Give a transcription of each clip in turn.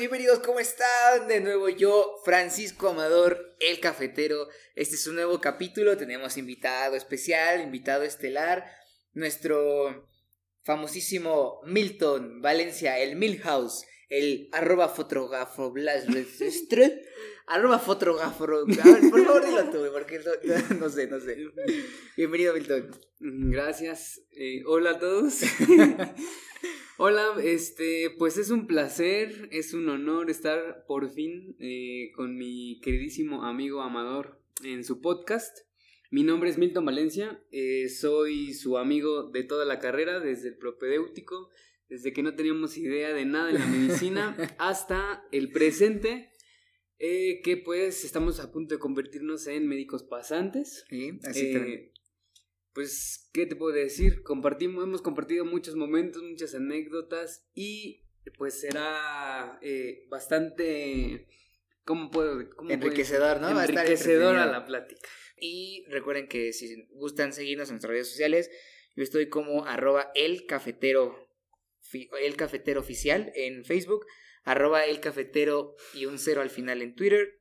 bienvenidos, ¿cómo están? De nuevo yo, Francisco Amador, el cafetero. Este es un nuevo capítulo, tenemos invitado especial, invitado estelar, nuestro famosísimo Milton Valencia, el Milhouse, el arroba fotógrafo arroba. Por favor, dilo tú, porque no, no, sé, no sé. Bienvenido, Milton. Gracias. Eh, hola a todos. Hola, este, pues es un placer, es un honor estar por fin eh, con mi queridísimo amigo Amador en su podcast. Mi nombre es Milton Valencia, eh, soy su amigo de toda la carrera, desde el propedéutico, desde que no teníamos idea de nada en la medicina hasta el presente, eh, que pues estamos a punto de convertirnos en médicos pasantes. Sí, así pues, ¿qué te puedo decir? Compartimos, hemos compartido muchos momentos, muchas anécdotas y pues será eh, bastante, ¿cómo puedo? enriquecedor, ¿no? Enriquecedor a la plática. Y recuerden que si gustan seguirnos en nuestras redes sociales, yo estoy como arroba el cafetero, el cafetero oficial en Facebook, arroba el cafetero y un cero al final en Twitter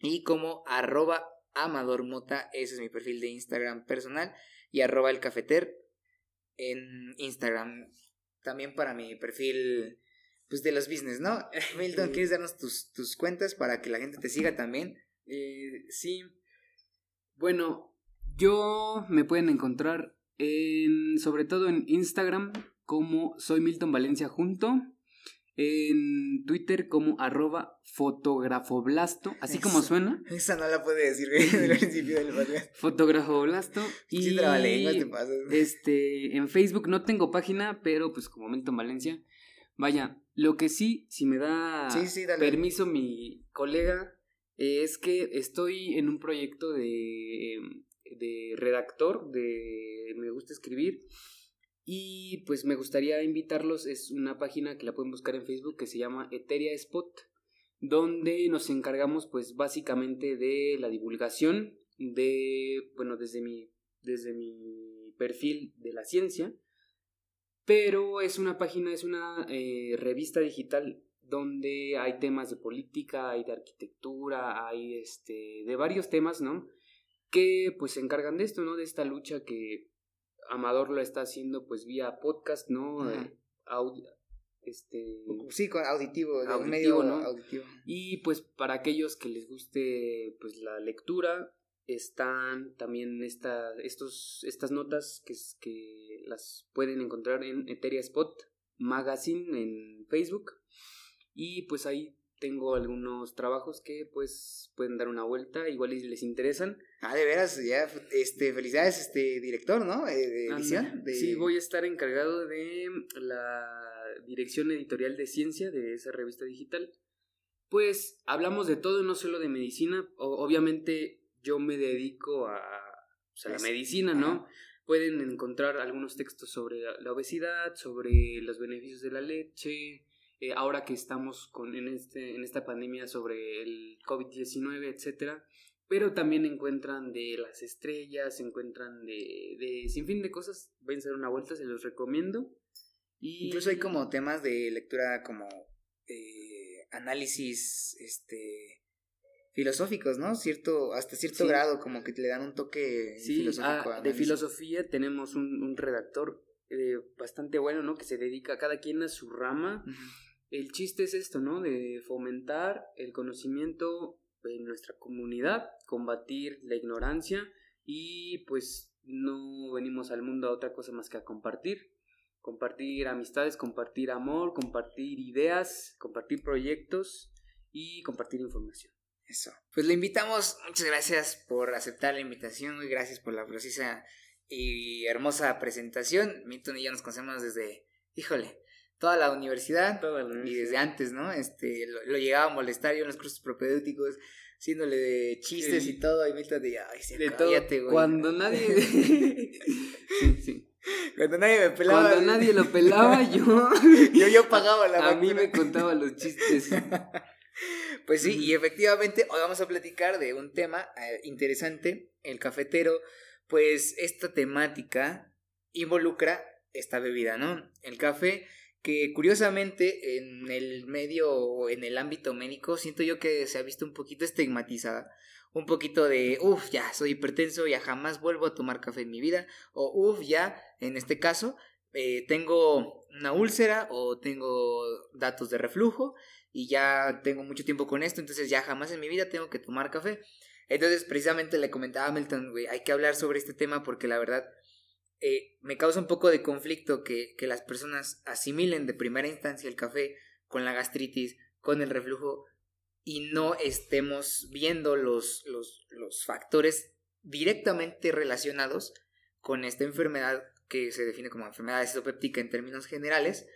y como arroba Amador Mota, ese es mi perfil de Instagram personal y arroba el cafeter en Instagram. También para mi perfil pues de los business, ¿no? Milton, ¿quieres darnos tus, tus cuentas para que la gente te siga también? Eh, sí. Bueno, yo me pueden encontrar en, sobre todo en Instagram como soy Milton Valencia junto en Twitter como arroba fotografoblasto, así como suena. Esa no la puede decir del principio del podcast. Fotografoblasto. Y sí, te pasas. Este, en Facebook no tengo página, pero pues como en Valencia. Vaya, lo que sí, si me da permiso mi colega, es que estoy en un proyecto de, de redactor, de me gusta escribir. Y pues me gustaría invitarlos, es una página que la pueden buscar en Facebook que se llama Eteria Spot, donde nos encargamos pues básicamente de la divulgación de, bueno, desde mi, desde mi perfil de la ciencia, pero es una página, es una eh, revista digital donde hay temas de política, hay de arquitectura, hay este, de varios temas, ¿no? Que pues se encargan de esto, ¿no? De esta lucha que Amador lo está haciendo pues vía podcast, ¿no? Eh, este sí auditivo, auditivo medio ¿no? auditivo y pues para aquellos que les guste pues la lectura están también esta, estos, estas notas que, que las pueden encontrar en Eteria Spot Magazine en Facebook y pues ahí tengo algunos trabajos que pues pueden dar una vuelta, igual les interesan. Ah, de veras, ya, este, felicidades, este, director, ¿no? Eh, de edición. Sí, voy a estar encargado de la dirección editorial de ciencia de esa revista digital. Pues hablamos de todo, no solo de medicina, obviamente yo me dedico a, la medicina, ¿no? Pueden encontrar algunos textos sobre la obesidad, sobre los beneficios de la leche, eh, ahora que estamos con, en, este, en esta pandemia sobre el COVID-19, etcétera, pero también encuentran de las estrellas, encuentran de, de sin fin de cosas, ven a dar una vuelta, se los recomiendo. Y... Incluso hay como temas de lectura como eh, análisis este filosóficos, ¿no? Cierto, hasta cierto grado, como que le dan un toque filosófico. Ah, de filosofía tenemos un, un redactor eh, bastante bueno, ¿no? Que se dedica cada quien a su rama el chiste es esto, ¿no? De fomentar el conocimiento en nuestra comunidad, combatir la ignorancia y pues no venimos al mundo a otra cosa más que a compartir. Compartir amistades, compartir amor, compartir ideas, compartir proyectos y compartir información. Eso. Pues le invitamos, muchas gracias por aceptar la invitación y gracias por la precisa y hermosa presentación. Milton y yo nos conocemos desde, híjole, toda la universidad, y desde antes, ¿no? Este, lo, llegaba a molestar yo en los cursos propedéuticos, haciéndole de chistes y todo, y Milton de, ay, sí, de cállate, güey. Cuando nadie... sí, Cuando nadie me pelaba. Cuando nadie lo pelaba, yo... yo, yo pagaba la A mí me contaba los chistes. pues sí, y efectivamente hoy vamos a platicar de un tema eh, interesante, el cafetero, pues esta temática involucra esta bebida, ¿no? El café que curiosamente en el medio o en el ámbito médico siento yo que se ha visto un poquito estigmatizada. Un poquito de, uff, ya soy hipertenso, ya jamás vuelvo a tomar café en mi vida. O uff, ya, en este caso, eh, tengo una úlcera o tengo datos de reflujo y ya tengo mucho tiempo con esto, entonces ya jamás en mi vida tengo que tomar café. Entonces, precisamente le comentaba a Milton, güey, hay que hablar sobre este tema porque la verdad eh, me causa un poco de conflicto que, que las personas asimilen de primera instancia el café con la gastritis, con el reflujo y no estemos viendo los, los, los factores directamente relacionados con esta enfermedad que se define como enfermedad isopéptica en términos generales,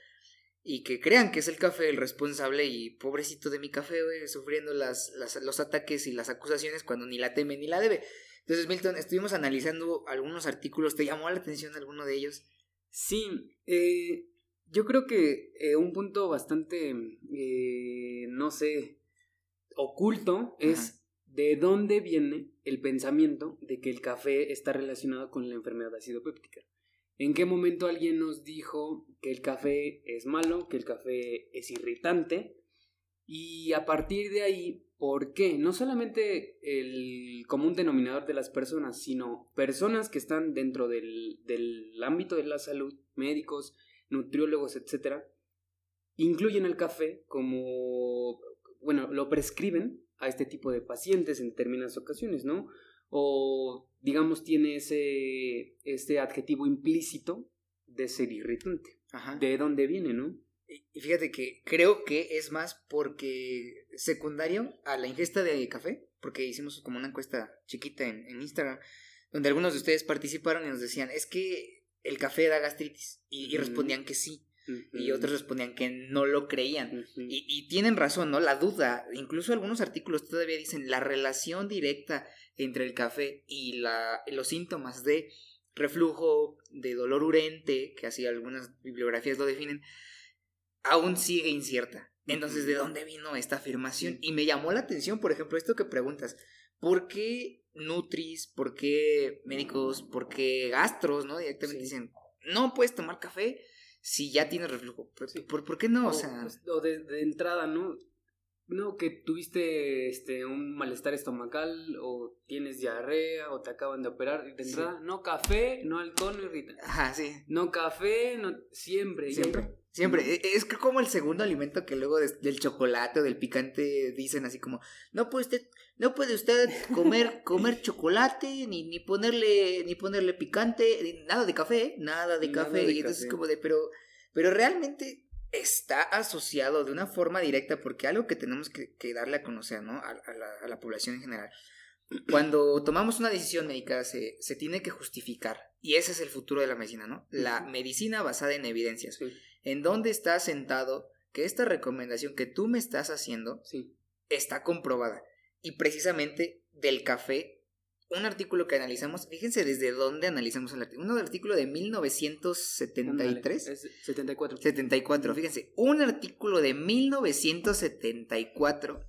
y que crean que es el café el responsable y pobrecito de mi café, güey, sufriendo las, los ataques y las acusaciones cuando ni la teme ni la debe. Entonces, Milton, estuvimos analizando algunos artículos, ¿te llamó la atención alguno de ellos? Sí, eh, yo creo que eh, un punto bastante, eh, no sé, oculto es de dónde viene el pensamiento de que el café está relacionado con la enfermedad ácido péptica. ¿En qué momento alguien nos dijo que el café es malo, que el café es irritante? Y a partir de ahí, ¿por qué? No solamente el común denominador de las personas, sino personas que están dentro del, del ámbito de la salud, médicos, nutriólogos, etcétera, incluyen el café como, bueno, lo prescriben a este tipo de pacientes en determinadas ocasiones, ¿no? o digamos tiene ese este adjetivo implícito de ser irritante. ¿De dónde viene, no? Y fíjate que creo que es más porque secundario a la ingesta de café, porque hicimos como una encuesta chiquita en, Instagram, donde algunos de ustedes participaron y nos decían, es que el café da gastritis, y, respondían que sí. Y otros respondían que no lo creían. y, y, tienen razón, ¿no? La duda. Incluso algunos artículos todavía dicen la relación directa entre el café y la, los síntomas de reflujo, de dolor urente, que así algunas bibliografías lo definen, aún sigue incierta. Entonces, ¿de dónde vino esta afirmación? Y me llamó la atención, por ejemplo, esto que preguntas, ¿por qué Nutris, por qué médicos, por qué gastros, ¿no? Directamente dicen, no puedes tomar café si ya tienes reflujo. ¿Por, por, qué no? O, sea... Pues, o de, de, entrada, ¿no? No, que tuviste este un malestar estomacal o tienes diarrea o te acaban de operar de entrada, no café, no alcohol, no irritante. Ajá, sí. No café, no siempre, siempre. Siempre, e, es como el segundo alimento que luego del chocolate o del picante dicen así como, no puede usted, no puede usted comer, comer chocolate, ni, ni ponerle, ni ponerle picante, nada de café, nada de café. y entonces es como de, pero, pero realmente está asociado de una forma directa, porque algo que tenemos que, darle a conocer, ¿no? A, la, población en general. Cuando tomamos una decisión médica se, se, tiene que justificar. Y ese es el futuro de la medicina, ¿no? La medicina basada en evidencias. En dónde está sentado que esta recomendación que tú me estás haciendo está comprobada. Y precisamente del café un artículo que analizamos, fíjense desde dónde analizamos el artículo, un artículo de 1973. 74. 74, fíjense, un artículo de 1974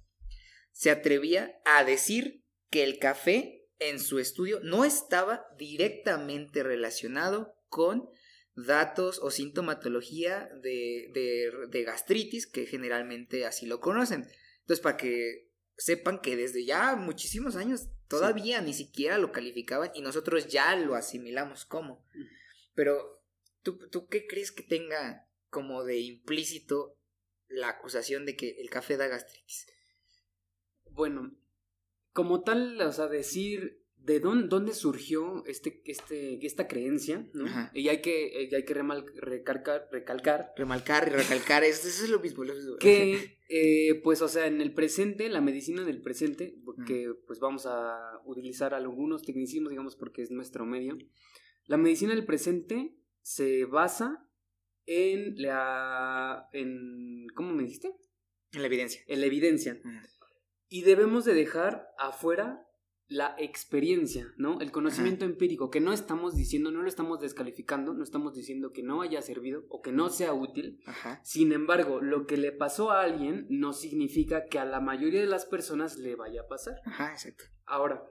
se atrevía a decir que el café en su estudio no estaba directamente relacionado con datos o sintomatología de, de, de gastritis, que generalmente así lo conocen. Entonces, para que sepan que desde ya muchísimos años Todavía ni siquiera lo calificaban y nosotros ya lo asimilamos como. Pero, ¿tú, ¿tú qué crees que tenga como de implícito la acusación de que el café da gastritis? Bueno, como tal, o sea, decir de dónde, dónde surgió este, este, esta creencia, ¿no? Y hay que, hay que recalcar, recalcar. Remarcar y recalcar, eso, es lo mismo. Que, eh, pues, o sea, en el presente, la medicina del presente, que pues vamos a utilizar algunos tecnicismos, digamos, porque es nuestro medio. La medicina del presente se basa en la, en, ¿cómo me dijiste? En la evidencia. En la evidencia. Y debemos de dejar afuera la experiencia, ¿no? El conocimiento empírico, que no estamos diciendo, no lo estamos descalificando, no estamos diciendo que no haya servido o que no sea útil. Sin embargo, lo que le pasó a alguien no significa que a la mayoría de las personas le vaya a pasar. Ajá, exacto. Ahora,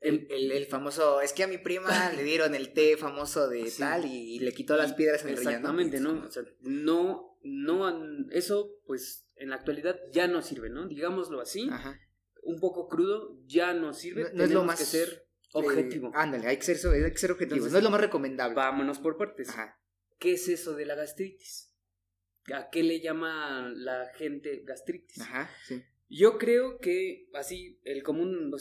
el, el, famoso, es que a mi prima le dieron el té famoso de tal y, le quitó las piedras en el riñón. Exactamente, ¿no? O sea, no, no, eso pues en la actualidad ya no sirve, ¿no? Digámoslo así, Ajá. Un poco crudo, ya no sirve. No, es lo más que ser objetivo. ándale, hay que ser, hay que ser objetivo, no es lo más recomendable. Vámonos por partes. Ajá. ¿Qué es eso de la gastritis? ¿A qué le llama la gente gastritis? Ajá, sí. Yo creo que así el común,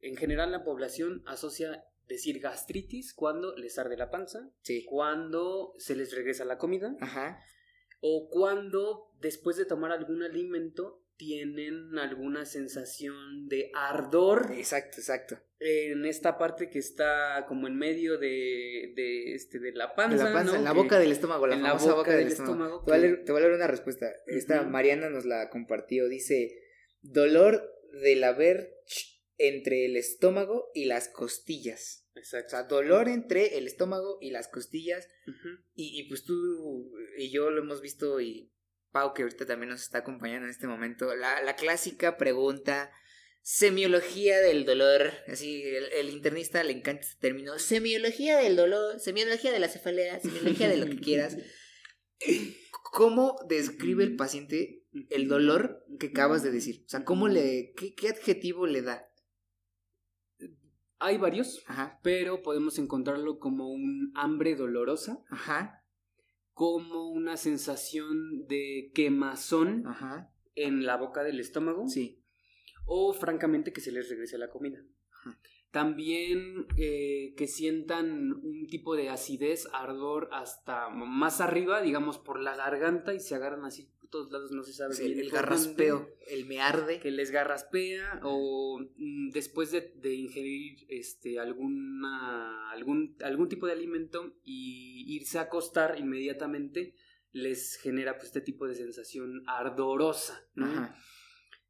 en general la población asocia decir gastritis cuando les arde la panza, sí. cuando se les regresa la comida, Ajá. o cuando después de tomar algún alimento tienen alguna sensación de ardor. Exacto, exacto. En esta parte que está como en medio de, de, este, de la panza. la panza, en la boca del estómago, la famosa boca, del, estómago. te, voy a leer, una respuesta. Esta Mariana nos la compartió. Dice, dolor del haber entre el estómago y las costillas. Exacto. O sea, dolor entre el estómago y las costillas. y, y, pues tú y yo lo hemos visto y Pau, que ahorita también nos está acompañando en este momento, la, la clásica pregunta, semiología del dolor, así el, internista le encanta este término, semiología del dolor, semiología de la cefalea, semiología de lo que quieras. ¿Cómo describe el paciente el dolor que acabas de decir? O sea, ¿cómo le, qué, qué adjetivo le da? Hay varios, Ajá. pero podemos encontrarlo como un hambre dolorosa. Ajá como una sensación de quemazón en la boca del estómago. Sí. O francamente que se les regrese la comida. También eh, que sientan un tipo de acidez, ardor hasta más arriba, digamos por la garganta y se agarran así todos lados no se sabe bien. El garraspeo, el me arde. Que les garraspea o mm, después de, ingerir este, alguna, algún, algún tipo de alimento y irse a acostar inmediatamente les genera pues, este tipo de sensación ardorosa.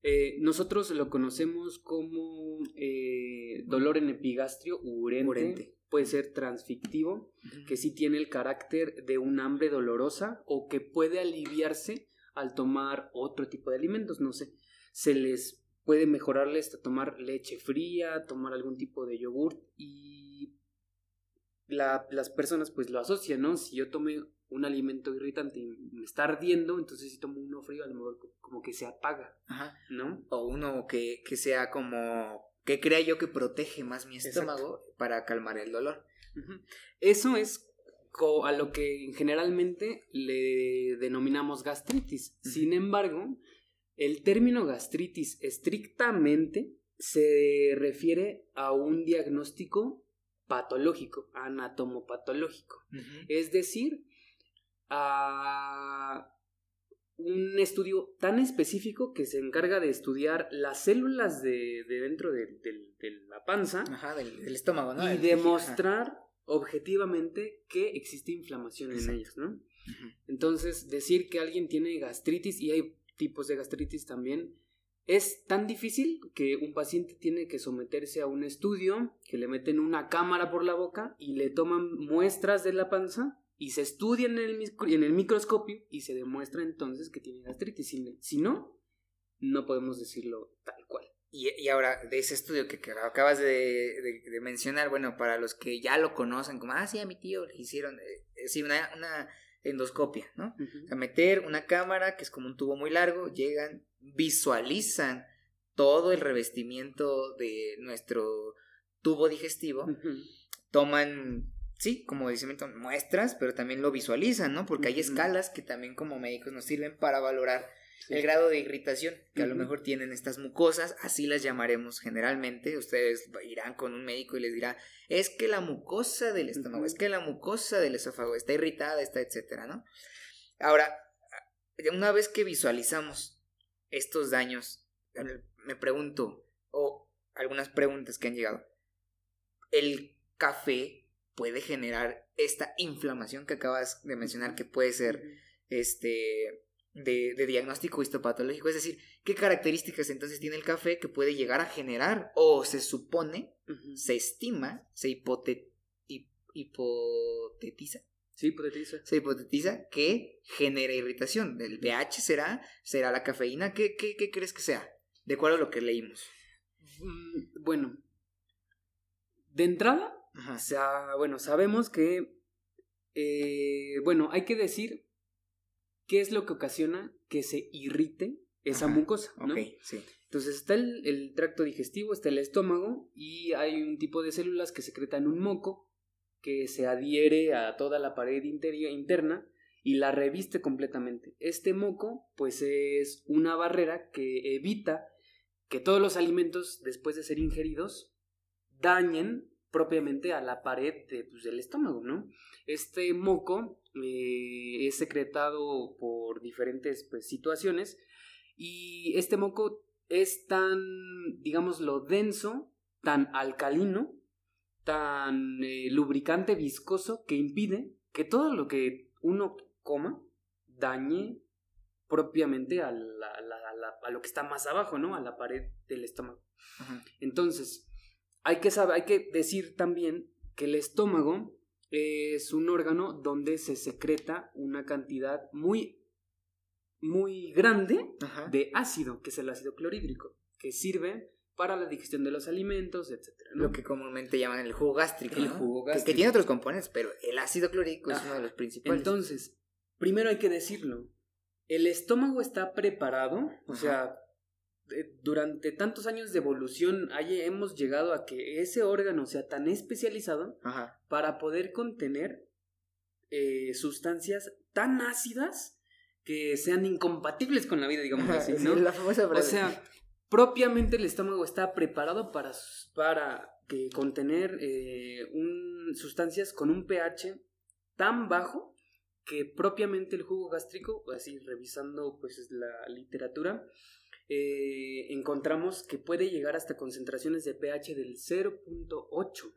Eh, nosotros lo conocemos como eh, dolor en epigastrio urente. Puede ser transfictivo, que sí tiene el carácter de un hambre dolorosa o que puede aliviarse al tomar otro tipo de alimentos, no sé, se les puede mejorarles a tomar leche fría, tomar algún tipo de yogur y las personas pues lo asocian, ¿no? Si yo tomé un alimento irritante y me está ardiendo, entonces si tomo uno frío a lo mejor como que se apaga, Ajá. ¿no? O uno que, que sea como que crea yo que protege más mi estómago para calmar el dolor. Eso es a lo que generalmente le denominamos gastritis. Sin embargo, el término gastritis estrictamente se refiere a un diagnóstico patológico, anatomopatológico. Es decir, a un estudio tan específico que se encarga de estudiar las células de, dentro de, la panza. del, estómago, ¿no? Y demostrar objetivamente que existe inflamación en ellos, ¿no? Entonces, decir que alguien tiene gastritis, y hay tipos de gastritis también, es tan difícil que un paciente tiene que someterse a un estudio, que le meten una cámara por la boca y le toman muestras de la panza y se estudia en el, en el microscopio y se demuestra entonces que tiene gastritis. Si no, no podemos decirlo tal cual. Y, ahora, de ese estudio que, acabas de, mencionar, bueno, para los que ya lo conocen, como, ah, sí, a mi tío le hicieron, eh, sí, una, una, endoscopia, ¿no? O sea, meter una cámara que es como un tubo muy largo, llegan, visualizan todo el revestimiento de nuestro tubo digestivo, toman, sí, como decimos, muestras, pero también lo visualizan, ¿no? Porque hay escalas que también como médicos nos sirven para valorar el grado de irritación que a lo mejor tienen estas mucosas, así las llamaremos generalmente. Ustedes irán con un médico y les dirá, es que la mucosa del estómago, es que la mucosa del esófago está irritada, está etcétera, ¿no? Ahora, una vez que visualizamos estos daños, me pregunto, o algunas preguntas que han llegado, ¿el café puede generar esta inflamación que acabas de mencionar que puede ser, este, de, diagnóstico histopatológico, es decir, qué características entonces tiene el café que puede llegar a generar o se supone, se estima, se hipotetiza. Sí, hipotetiza. Se hipotetiza que genera irritación. ¿El pH será? ¿Será la cafeína? ¿Qué, qué, crees que sea? De acuerdo a lo que leímos. Mm, bueno, De entrada, o sea, bueno, sabemos que, eh, bueno, hay que decir qué es lo que ocasiona que se irrite esa mucosa, ¿no? sí. Entonces está el, tracto digestivo, está el estómago y hay un tipo de células que secretan un moco que se adhiere a toda la pared interna y la reviste completamente. Este moco pues es una barrera que evita que todos los alimentos después de ser ingeridos dañen propiamente a la pared pues, del estómago, ¿no? Este moco eh, es secretado por diferentes pues, situaciones y este moco es tan, digámoslo, denso, tan alcalino, tan eh, lubricante viscoso que impide que todo lo que uno coma dañe propiamente a, a, lo que está más abajo, ¿no? A la pared del estómago. Entonces, hay que saber, hay que decir también que el estómago es un órgano donde se secreta una cantidad muy muy grande de ácido, que es el ácido clorhídrico, que sirve para la digestión de los alimentos, etc. Lo que comúnmente llaman el jugo gástrico. El jugo gástrico. Que, tiene otros componentes, pero el ácido clorhídrico es uno de los principales. Entonces, primero hay que decirlo, el estómago está preparado, o sea, durante tantos años de evolución hemos llegado a que ese órgano sea tan especializado para poder contener eh, sustancias tan ácidas que sean incompatibles con la vida, digamos así, ¿no? la famosa O sea, propiamente el estómago está preparado para, para que contener eh, un, sustancias con un pH tan bajo que propiamente el jugo gástrico, así revisando pues la literatura, eh, encontramos que puede llegar hasta concentraciones de pH del 0.8.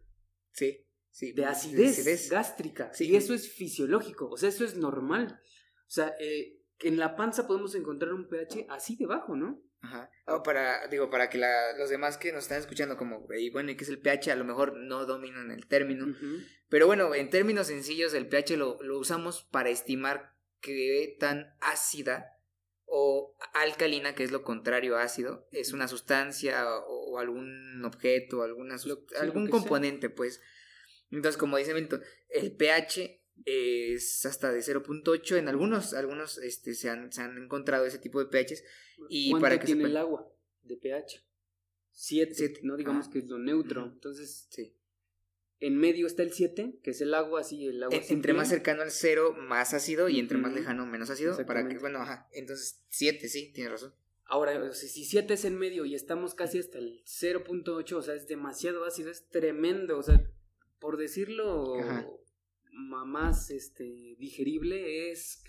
Sí, sí. De acidez, gástrica. Sí. Y eso es fisiológico, o sea, eso es normal. O sea, eh, en la panza podemos encontrar un pH así debajo, ¿no? Ajá. para, digo, para que los demás que nos están escuchando, como, y bueno, ¿qué es el pH? A lo mejor no dominan el término. Pero bueno, en términos sencillos, el pH lo, lo usamos para estimar qué tan ácida o alcalina, que es lo contrario a ácido, es una sustancia o, algún objeto, alguna, algún componente, pues. Entonces, como dice Milton, el pH es hasta de 0.8 en algunos algunos este se han, se han encontrado ese tipo de pHs y para que tiene el agua de pH 7, no digamos que es lo neutro entonces sí en medio está el 7, que es el agua así, el agua Entre más cercano al 0, más ácido, y entre más lejano, menos ácido. Para que, bueno, ajá. Entonces, 7, sí, tiene razón. Ahora, si 7 es en medio y estamos casi hasta el 0.8, o sea, es demasiado ácido, es tremendo. O sea, por decirlo más este, digerible es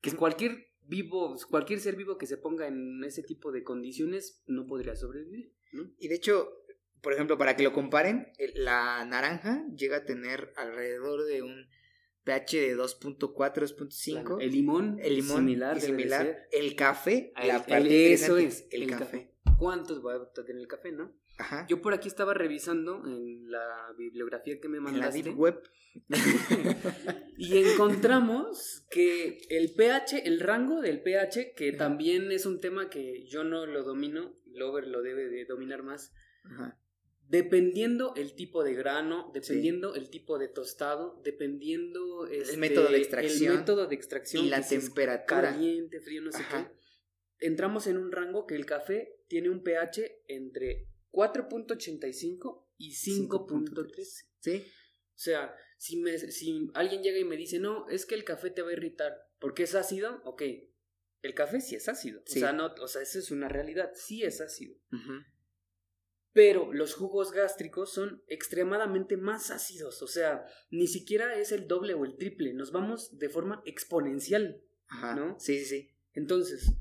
que cualquier vivo, cualquier ser vivo que se ponga en ese tipo de condiciones no podría sobrevivir. Y de hecho, por ejemplo, para que lo comparen, la naranja llega a tener alrededor de un pH de 2.4, 2.5. El limón, el limón similar, similar. El café, la parte eso es el, café. ¿Cuántos va a tener el café, no? Ajá. Yo por aquí estaba revisando en la bibliografía que me mandaste. En la Deep Web. y encontramos que el pH, el rango del pH, que también es un tema que yo no lo domino, Lover lo debe de dominar más. Dependiendo el tipo de grano, dependiendo el tipo de tostado, dependiendo el este, método de extracción, el método de extracción y la temperatura, caliente, frío, no sé qué. Entramos en un rango que el café tiene un pH entre 4.85 y 5.13. ¿Sí? O sea, si, me, si alguien llega y me dice, no, es que el café te va a irritar porque es ácido, ok, el café sí es ácido. O sea, no, o sea, eso es una realidad, sí es ácido. Pero los jugos gástricos son extremadamente más ácidos, o sea, ni siquiera es el doble o el triple, nos vamos de forma exponencial, ¿no? Sí, sí, sí. Entonces,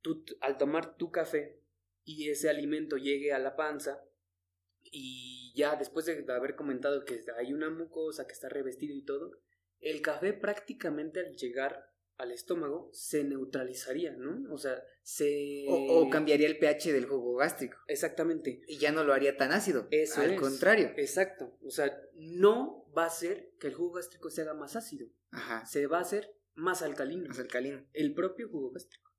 tú al tomar tu café y ese alimento llegue a la panza y ya después de haber comentado que hay una mucosa que está revestido y todo, el café prácticamente al llegar al estómago se neutralizaría, ¿no? O sea, se... O, cambiaría el pH del jugo gástrico. Exactamente. Y ya no lo haría tan ácido. Eso al contrario. Exacto. O sea, no va a ser que el jugo gástrico se haga más ácido. Ajá. Se va a hacer más alcalino. Más alcalino. El propio jugo gástrico.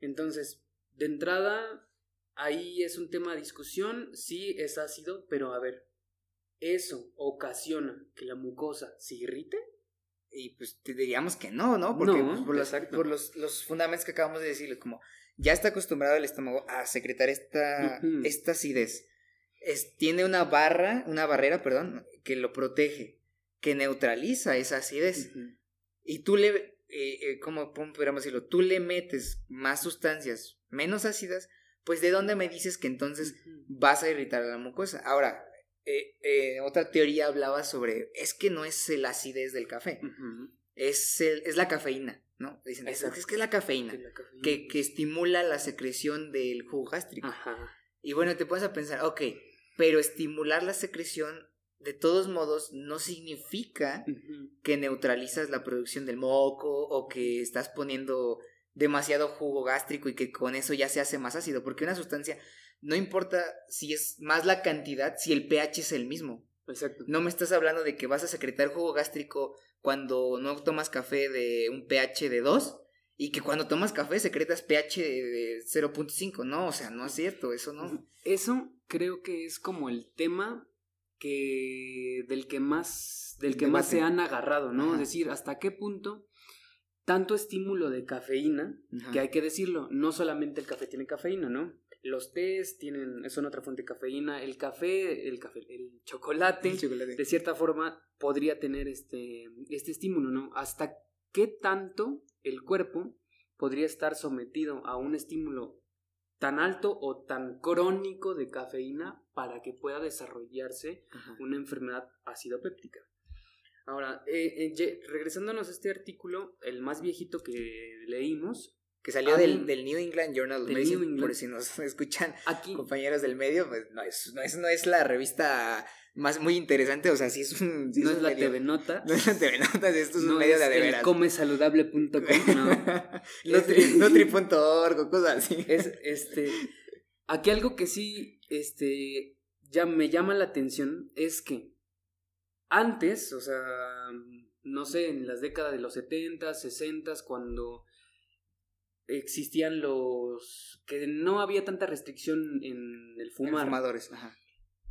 Entonces, de entrada, ahí es un tema de discusión, sí es ácido, pero a ver, ¿eso ocasiona que la mucosa se irrite? Y pues te diríamos que no, ¿no? Porque pues, por, los, por los, los, fundamentos que acabamos de decirle, como ya está acostumbrado el estómago a secretar esta, esta acidez. Es, tiene una barra, una barrera, perdón, que lo protege, que neutraliza esa acidez. Y tú le, eh, eh, ¿cómo podríamos decirlo? Tú le metes más sustancias menos ácidas, pues ¿de dónde me dices que entonces vas a irritar a la mucosa? Ahora, eh, eh, otra teoría hablaba sobre, es que no es la acidez del café, es, es la cafeína, ¿no? Dicen, es, que es la cafeína, Que, que, estimula la secreción del jugo gástrico. Y bueno, te pones a pensar, ok, pero estimular la secreción de todos modos no significa que neutralizas la producción del moco o que estás poniendo demasiado jugo gástrico y que con eso ya se hace más ácido, porque una sustancia no importa si es más la cantidad, si el pH es el mismo. Exacto. No me estás hablando de que vas a secretar jugo gástrico cuando no tomas café de un pH de 2 y que cuando tomas café secretas pH de 0.5. No, o sea, no es cierto, eso no. Eso creo que es como el tema que del que más del que más se han agarrado, ¿no? Es decir, hasta qué punto tanto estímulo de cafeína, que hay que decirlo, no solamente el café tiene cafeína, ¿no? Los tés tienen, son otra fuente de cafeína. El café, el café, el chocolate, de cierta forma podría tener este, este estímulo, ¿no? Hasta qué tanto el cuerpo podría estar sometido a un estímulo tan alto o tan crónico de cafeína para que pueda desarrollarse una enfermedad acidopéptica. Ahora, eh, eh, regresándonos a este artículo, el más viejito que leímos, que salió del, del, New England Journal of Medicine, por si nos escuchan Aquí. compañeros del medio, pues no es, no es, no es la revista más muy interesante, o sea, sí es un... no es, la TV Nota. No es la TV Nota, esto es un medio de adeveras. comesaludable.com, no. Nutri.org o cosas así. Es, este, aquí algo que sí, este, ya me llama la atención es que antes, o sea, no sé, en las décadas de los 70, 60, cuando existían los que no había tanta restricción en el fumar. fumadores, ajá.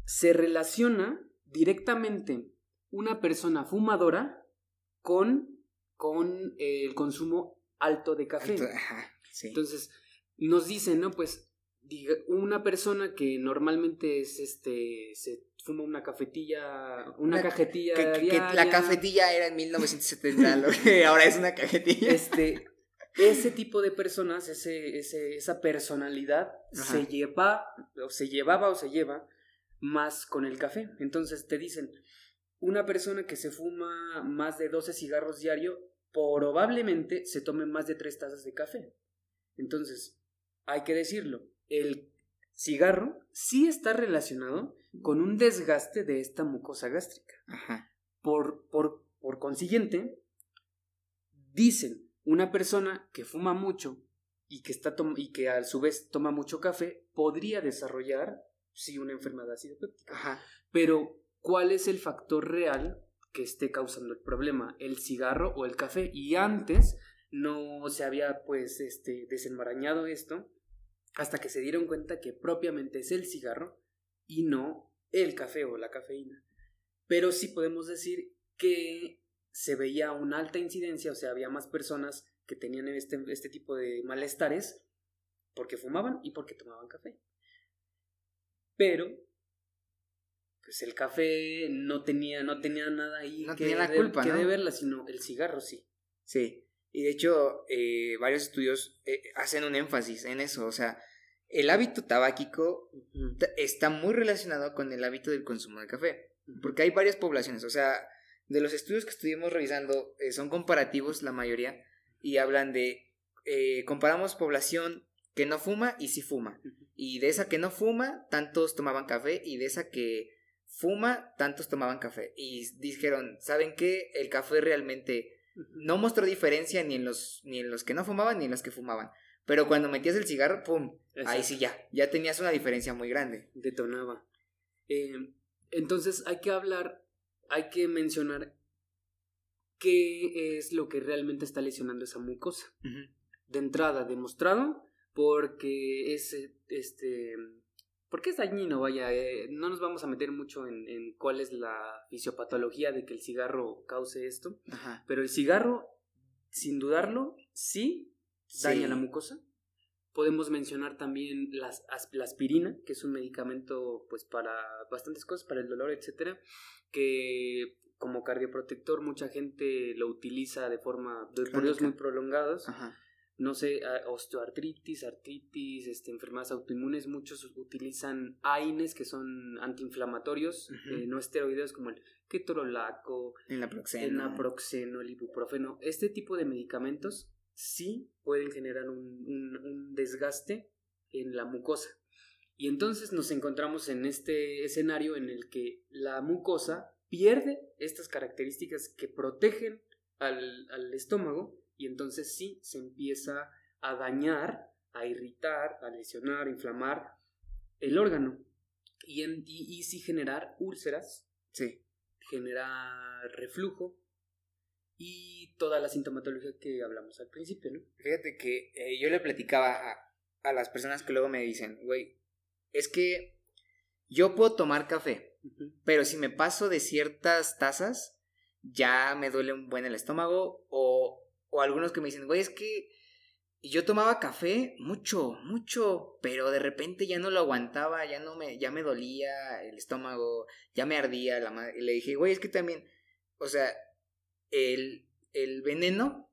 Se relaciona directamente una persona fumadora con, con el consumo alto de café. ajá, sí. Entonces, nos dicen, ¿no? Pues una persona que normalmente es este se fuma una cafetilla, una, cajetilla que, la cafetilla era en 1970, lo que ahora es una cajetilla. Este, ese tipo de personas, ese, ese, esa personalidad se lleva, o se llevaba o se lleva más con el café. Entonces te dicen, una persona que se fuma más de 12 cigarros diario, probablemente se tome más de 3 tazas de café. Entonces, hay que decirlo, el cigarro sí está relacionado con un desgaste de esta mucosa gástrica. Por, por, por consiguiente, dicen una persona que fuma mucho y que, está y que a su vez toma mucho café podría desarrollar, sí, una enfermedad acidopéptica. Ajá. Pero, ¿cuál es el factor real que esté causando el problema? ¿El cigarro o el café? Y antes no se había, pues, este, desenmarañado esto hasta que se dieron cuenta que propiamente es el cigarro y no el café o la cafeína. Pero sí podemos decir que se veía una alta incidencia, o sea, había más personas que tenían este, este tipo de malestares porque fumaban y porque tomaban café. Pero, pues el café no tenía, no tenía nada ahí no que, tenía la culpa, que verla, sino el cigarro sí. Sí, y de hecho eh, varios estudios eh, hacen un énfasis en eso, o sea, el hábito tabáquico está muy relacionado con el hábito del consumo de café, porque hay varias poblaciones, o sea, de los estudios que estuvimos revisando eh, son comparativos la mayoría y hablan de eh, comparamos población que no fuma y sí fuma. Y de esa que no fuma tantos tomaban café y de esa que fuma tantos tomaban café. Y dijeron saben qué el café realmente no mostró diferencia ni en los ni en los que no fumaban ni en los que fumaban. Pero cuando metías el cigarro pum ahí sí ya ya tenías una diferencia muy grande. Detonaba. Eh, entonces hay que hablar hay que mencionar qué es lo que realmente está lesionando esa mucosa. De entrada, demostrado, porque es, este, porque es dañino, vaya, eh, no nos vamos a meter mucho en, en, cuál es la fisiopatología de que el cigarro cause esto, pero el cigarro, sin dudarlo, sí daña la mucosa. Podemos mencionar también las, la aspirina, que es un medicamento pues para bastantes cosas, para el dolor, etcétera, que como cardioprotector mucha gente lo utiliza de forma de periodos muy prolongados. No sé, osteoartritis, artritis, este, enfermedades autoinmunes, muchos utilizan AINES que son antiinflamatorios, eh, no esteroides como el ketorolaco, el naproxeno, el ibuprofeno. Este tipo de medicamentos sí pueden generar un, un desgaste en la mucosa. Y entonces nos encontramos en este escenario en el que la mucosa pierde estas características que protegen al, estómago y entonces sí se empieza a dañar, a irritar, a lesionar, a inflamar el órgano y, en, y, sí generar úlceras, sí. generar reflujo y toda la sintomatología que hablamos al principio, ¿no? Fíjate que eh, yo le platicaba a, a las personas que luego me dicen, güey, es que yo puedo tomar café, pero si me paso de ciertas tazas, ya me duele un buen el estómago. O, o algunos que me dicen, güey, es que yo tomaba café mucho, mucho, pero de repente ya no lo aguantaba, ya no me, ya me dolía el estómago, ya me ardía la madre. Y le dije, güey, es que también, o sea, el, el veneno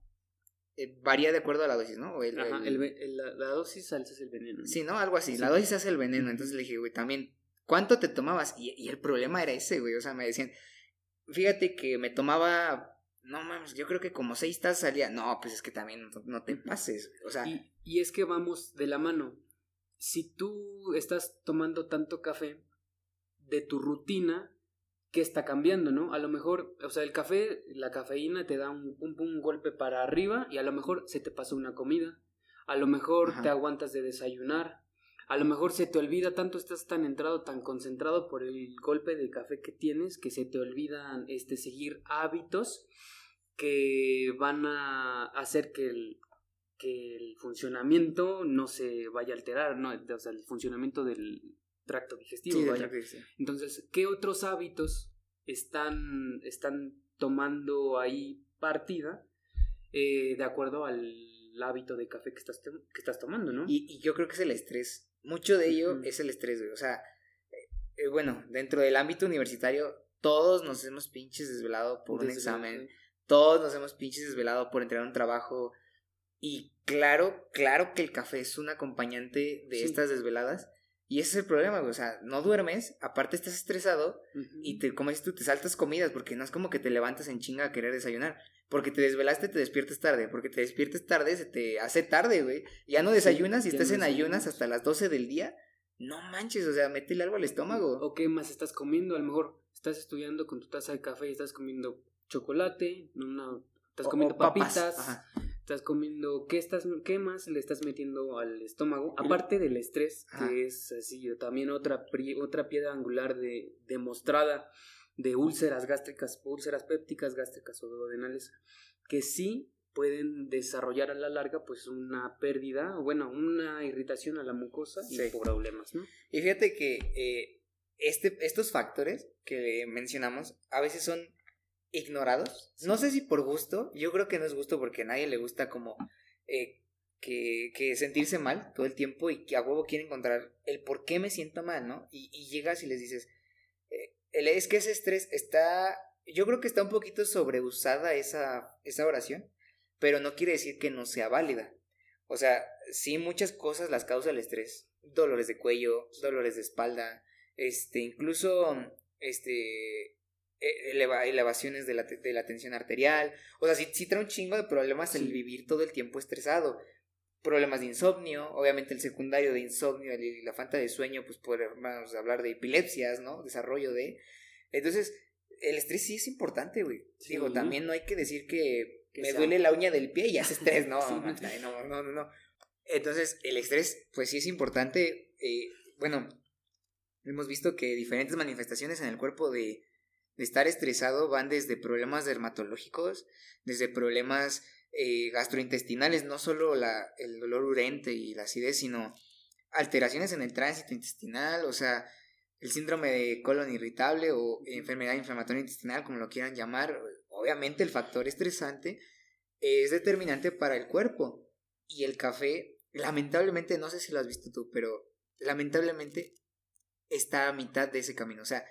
eh, varía de acuerdo a la dosis, ¿no? el, Ajá, la, dosis hace el veneno. Sí, ¿no? Algo así, la dosis hace el veneno. Entonces le dije, güey, también ¿Cuánto te tomabas? Y, el problema era ese, güey. O sea, me decían, fíjate que me tomaba, no mames, yo creo que como seis tazas salía. No, pues es que también no, te pases, o sea. Y, y, es que vamos de la mano. Si tú estás tomando tanto café de tu rutina, ¿qué está cambiando, no? A lo mejor, o sea, el café, la cafeína te da un, un, golpe para arriba y a lo mejor se te pasó una comida. A lo mejor te aguantas de desayunar a lo mejor se te olvida tanto, estás tan entrado, tan concentrado por el golpe de café que tienes, que se te olvidan este, seguir hábitos que van a hacer que el, que el funcionamiento no se vaya a alterar, ¿no? O sea, el funcionamiento del tracto digestivo. Entonces, ¿qué otros hábitos están, están tomando ahí partida eh, de acuerdo al hábito de café que estás, que estás tomando, ¿no? Y, y yo creo que es el estrés mucho de ello es el estrés, güey. O sea, eh, eh, bueno, dentro del ámbito universitario, todos nos hemos pinches desvelado por un examen. Todos nos hemos pinches desvelado por entregar un trabajo. Y claro, claro que el café es un acompañante de estas desveladas. Y ese es el problema, güey. O sea, no duermes, aparte estás estresado y te, como dices tú, te saltas comidas porque no es como que te levantas en chinga a querer desayunar. Porque te desvelaste, te despiertas tarde. Porque te despiertes tarde, se te hace tarde, güey. Ya no desayunas y estás en ayunas hasta las 12 del día. No manches, o sea, métele algo al estómago. ¿O qué más estás comiendo? A lo mejor estás estudiando con tu taza de café y estás comiendo chocolate, no, estás comiendo papitas. Ajá estás comiendo, ¿qué, estás, ¿qué más le estás metiendo al estómago? Aparte del estrés, que es así, también otra, otra piedra angular de, demostrada de úlceras gástricas, úlceras pépticas gástricas o duodenales, que sí pueden desarrollar a la larga pues una pérdida, bueno, una irritación a la mucosa y problemas, ¿no? Y fíjate que eh, este, estos factores que mencionamos a veces son ignorados. No sé si por gusto, yo creo que no es gusto porque a nadie le gusta como eh, que, que, sentirse mal todo el tiempo y que a huevo quiere encontrar el por qué me siento mal, ¿no? Y, y llegas y les dices, eh, es que ese estrés está, yo creo que está un poquito sobreusada esa, esa oración, pero no quiere decir que no sea válida. O sea, sí muchas cosas las causa el estrés, dolores de cuello, dolores de espalda, este, incluso, este, eh, elevaciones de la, de la, tensión arterial. O sea, sí, trae un chingo de problemas el vivir todo el tiempo estresado. Problemas de insomnio, obviamente el secundario de insomnio y la falta de sueño, pues podemos hablar de epilepsias, ¿no? Desarrollo de... Entonces, el estrés sí es importante, güey. Digo, también no hay que decir que, me duele la uña del pie y hace estrés, no, no, no, no, no. Entonces, el estrés, pues sí es importante. Eh, bueno, hemos visto que diferentes manifestaciones en el cuerpo de, de estar estresado van desde problemas dermatológicos, desde problemas eh, gastrointestinales, no solo la, el dolor urente y la acidez, sino alteraciones en el tránsito intestinal, o sea, el síndrome de colon irritable o enfermedad inflamatoria intestinal, como lo quieran llamar. Obviamente el factor estresante es determinante para el cuerpo. Y el café, lamentablemente, no sé si lo has visto tú, pero lamentablemente está a mitad de ese camino. O sea,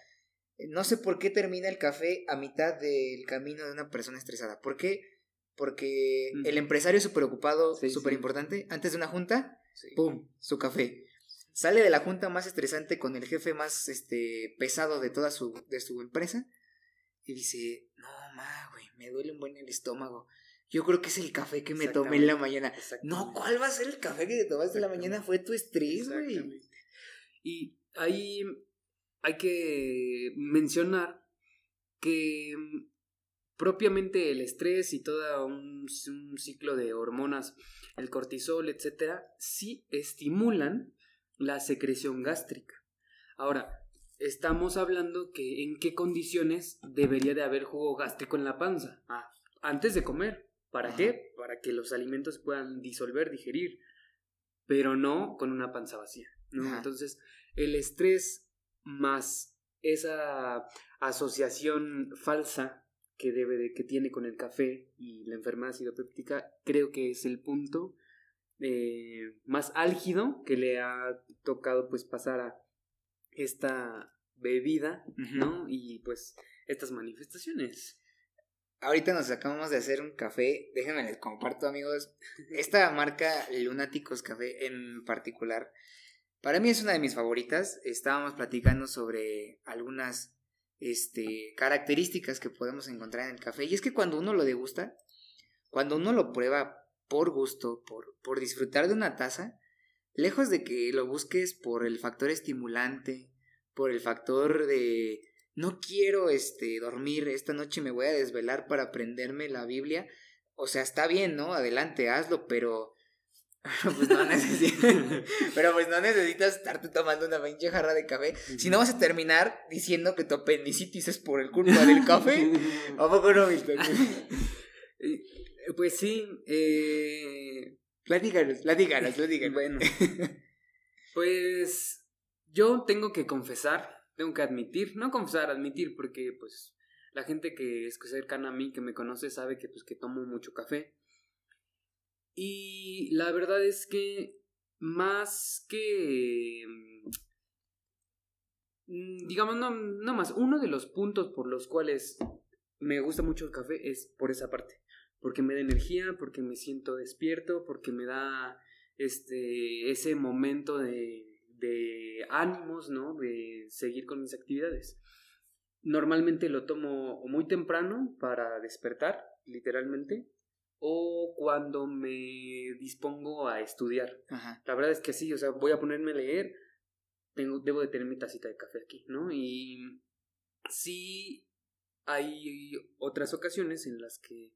no sé por qué termina el café a mitad del camino de una persona estresada. ¿Por qué? Porque el empresario súper ocupado, súper importante, antes de una junta, ¡pum! Su café. Sale de la junta más estresante con el jefe más este, pesado de toda su, de su empresa y dice, no, ma, güey, me duele un buen el estómago. Yo creo que es el café que me tomé en la mañana. No, ¿cuál va a ser el café que te tomaste en la mañana? Fue tu estrés, güey. Y ahí hay que mencionar que mm, propiamente el estrés y todo un, ciclo de hormonas, el cortisol, etcétera, sí estimulan la secreción gástrica. Ahora, estamos hablando que en qué condiciones debería de haber jugo gástrico en la panza. Ah, antes de comer. ¿Para qué? Para que los alimentos puedan disolver, digerir, pero no con una panza vacía. ¿no? Entonces, el estrés más esa asociación falsa que debe de, que tiene con el café y la enfermedad acidopéptica, creo que es el punto eh, más álgido que le ha tocado pues pasar a esta bebida, ¿no? Y pues estas manifestaciones. Ahorita nos acabamos de hacer un café, déjenme les comparto amigos, esta marca Lunáticos Café en particular, para mí es una de mis favoritas, estábamos platicando sobre algunas este, características que podemos encontrar en el café, y es que cuando uno lo degusta, cuando uno lo prueba por gusto, por, por disfrutar de una taza, lejos de que lo busques por el factor estimulante, por el factor de no quiero este dormir, esta noche me voy a desvelar para aprenderme la Biblia. O sea, está bien, ¿no? Adelante, hazlo, pero pues no necesitas, pero pues no necesitas estarte tomando una pinche jarra de café. Si no vas a terminar diciendo que tu apendicitis es por el culpa del café. ¿A poco no, Pues sí, eh... Platícanos, platícanos, platícanos. Bueno, pues yo tengo que confesar tengo que admitir, no confesar, admitir, porque pues la gente que es cercana a mí, que me conoce, sabe que pues que tomo mucho café. Y la verdad es que más que mm, digamos no, no más, uno de los puntos por los cuales me gusta mucho el café es por esa parte, porque me da energía, porque me siento despierto, porque me da este ese momento de de ánimos, ¿no? De seguir con mis actividades. Normalmente lo tomo muy temprano para despertar, literalmente, o cuando me dispongo a estudiar. La verdad es que sí, o sea, voy a ponerme a leer, tengo, debo de tener mi tacita de café aquí, ¿no? Y sí hay otras ocasiones en las que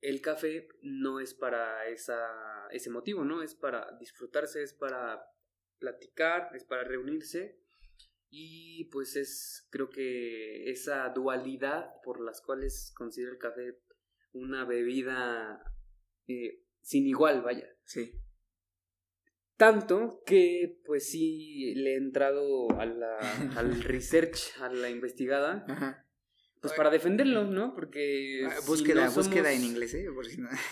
el café no es para esa, ese motivo, ¿no? Es para disfrutarse, es para platicar, es para reunirse y pues es creo que esa dualidad por las cuales considero el café una bebida eh, sin igual, vaya. Sí. Tanto que pues sí le he entrado a la, al research, a la investigada. Ajá. Pues para defenderlo, ¿no? Porque. Ah, búsqueda, búsqueda en inglés, ¿eh?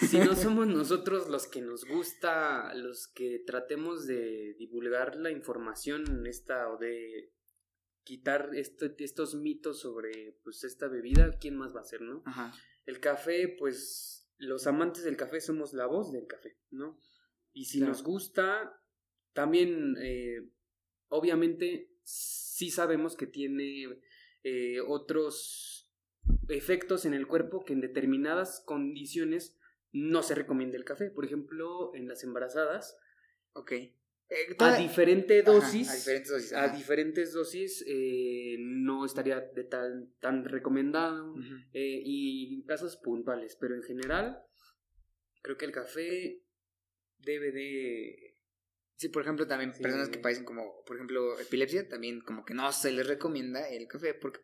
si, no... somos nosotros los que nos gusta, los que tratemos de divulgar la información esta o de quitar este, estos mitos sobre pues esta bebida, ¿quién más va a ser, no? Ajá. El café, pues los amantes del café somos la voz del café, ¿no? Y si nos gusta, también, eh, obviamente, sí sabemos que tiene eh, otros efectos en el cuerpo que en determinadas condiciones no se recomienda el café. Por ejemplo, en las embarazadas. Ok. Eh, a, diferente dosis, a diferentes dosis. A diferentes dosis eh, no estaría de tan, tan recomendado. Eh, y en casos puntuales. Pero en general, creo que el café debe de. Sí, por ejemplo, también personas que padecen como, por ejemplo, epilepsia, también como que no se les recomienda el café porque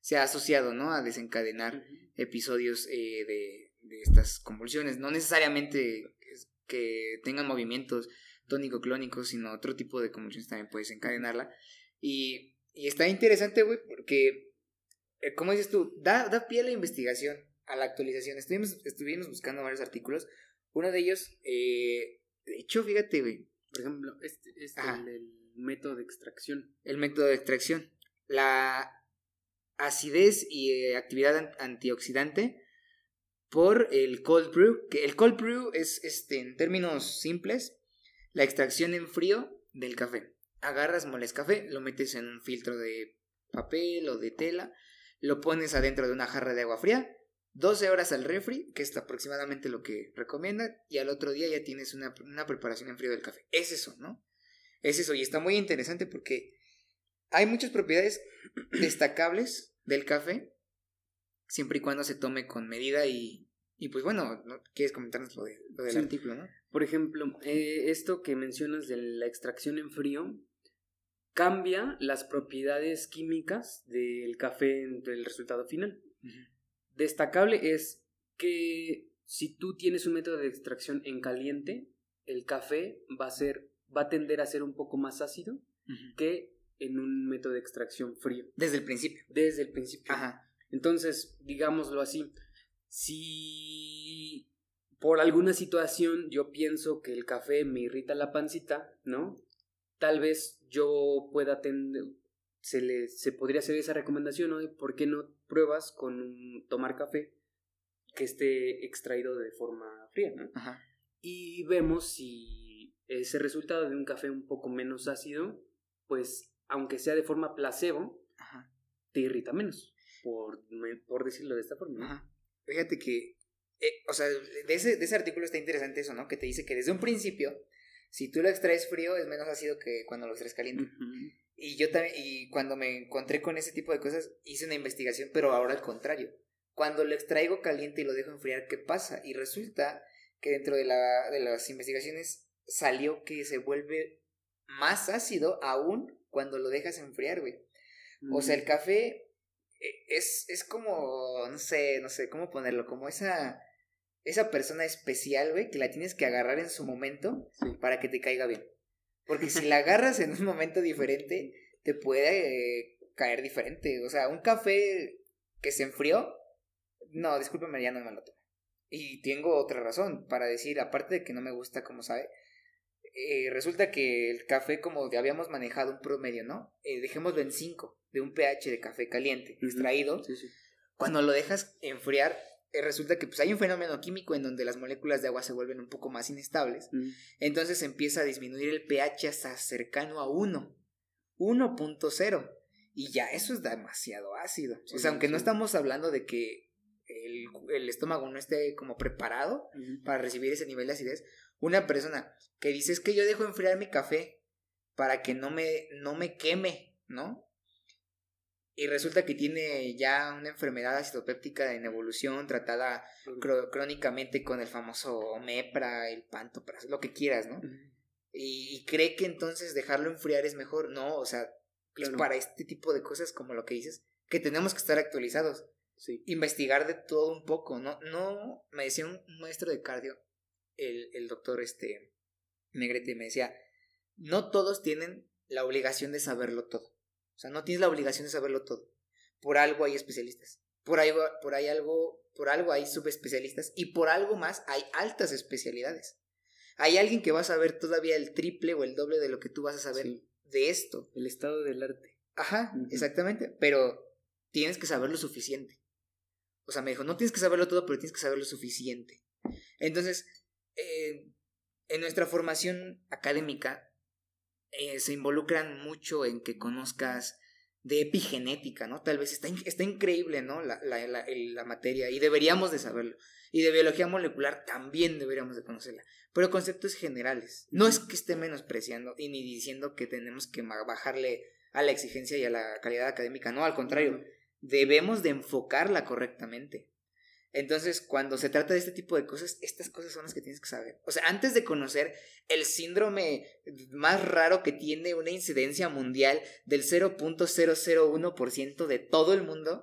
se ha asociado, ¿no? A desencadenar episodios eh, de, de estas convulsiones. No necesariamente que tengan movimientos tónico-clónicos, sino otro tipo de convulsiones también puedes encadenarla. Y, y está interesante, güey, porque, eh, como dices tú, da, da pie a la investigación, a la actualización. Estuvimos, estuvimos buscando varios artículos. Uno de ellos, eh, de hecho, fíjate, güey. Por ejemplo, este, este el, método de extracción. El método de extracción. La acidez y eh, actividad antioxidante por el cold brew, que el cold brew es, este, en términos simples, la extracción en frío del café. Agarras, moles café, lo metes en un filtro de papel o de tela, lo pones adentro de una jarra de agua fría, 12 horas al refri, que es aproximadamente lo que recomiendan, y al otro día ya tienes una, una preparación en frío del café. Es eso, ¿no? Es eso, y está muy interesante porque hay muchas propiedades destacables del café siempre y cuando se tome con medida y, y pues bueno, ¿no? ¿quieres comentarnos lo, de, lo del artículo, no? Por ejemplo, eh, esto que mencionas de la extracción en frío cambia las propiedades químicas del café en el resultado final. Destacable es que si tú tienes un método de extracción en caliente, el café va a ser va a tender a ser un poco más ácido que en un método de extracción frío. Desde el principio. Desde el principio. Ajá. Entonces, digámoslo así, si por alguna situación yo pienso que el café me irrita la pancita, ¿no? Tal vez yo pueda tener, se, le, se podría hacer esa recomendación, ¿no? ¿Por qué no pruebas con tomar café que esté extraído de forma fría, ¿no? Ajá. Y vemos si ese resultado de un café un poco menos ácido, pues aunque sea de forma placebo, te irrita menos por, por decirlo de esta forma. Fíjate que, eh, o sea, de ese, de ese artículo está interesante eso, ¿no? Que te dice que desde un principio, si tú lo extraes frío, es menos ácido que cuando lo extraes caliente. Y yo también, y cuando me encontré con ese tipo de cosas, hice una investigación, pero ahora al contrario. Cuando lo extraigo caliente y lo dejo enfriar, ¿qué pasa? Y resulta que dentro de, la, de las investigaciones salió que se vuelve más ácido aún cuando lo dejas enfriar, güey. O sea, el café e, es, es como, no sé, no sé cómo ponerlo, como esa, esa persona especial, güey, que la tienes que agarrar en su momento para que te caiga bien. Porque si la agarras en un momento diferente, te puede eh, caer diferente. O sea, un café que se enfrió, no, discúlpeme, ya no me lo tomo. Y tengo otra razón para decir, aparte de que no me gusta como sabe, eh, resulta que el café, como ya habíamos manejado un promedio, ¿no? Eh, dejémoslo en 5 de un pH de café caliente, extraído. Cuando lo dejas enfriar, resulta que pues, hay un fenómeno químico en donde las moléculas de agua se vuelven un poco más inestables. Entonces empieza a disminuir el pH hasta cercano a 1, 1.0. Y ya eso es demasiado ácido. o sea, aunque no estamos hablando de que el, el, estómago no esté como preparado para recibir ese nivel de acidez, una persona que dice es que yo dejo enfriar mi café para que no me, no me queme, ¿no? Y resulta que tiene ya una enfermedad acidopéptica en evolución tratada crónicamente con el famoso MEPRA, el panto, lo que quieras, ¿no? y, cree que entonces dejarlo enfriar es mejor. No, o sea, es para este tipo de cosas como lo que dices, que tenemos que estar actualizados. Sí. Investigar de todo un poco, ¿no? No, me decía un maestro de cardio, el, el doctor este Negrete, me decía, no todos tienen la obligación de saberlo todo. O sea, no tienes la obligación de saberlo todo. Por algo hay especialistas. Por algo, por ahí algo, por algo hay subespecialistas y por algo más hay altas especialidades. Hay alguien que va a saber todavía el triple o el doble de lo que tú vas a saber de esto. El estado del arte. Ajá, exactamente. Pero tienes que saber lo suficiente. O sea, me dijo, no tienes que saberlo todo, pero tienes que saber lo suficiente. Entonces, eh, en nuestra formación académica eh, se involucran mucho en que conozcas de epigenética, ¿no? Tal vez está, está increíble, ¿no? La, la, la, la, materia y deberíamos de saberlo. Y de biología molecular también deberíamos de conocerla. Pero conceptos generales. No es que esté menospreciando y ni diciendo que tenemos que bajarle a la exigencia y a la calidad académica. No, al contrario, debemos de enfocarla correctamente. Entonces, cuando se trata de este tipo de cosas, estas cosas son las que tienes que saber. O sea, antes de conocer el síndrome más raro que tiene una incidencia mundial del 0.001% de todo el mundo,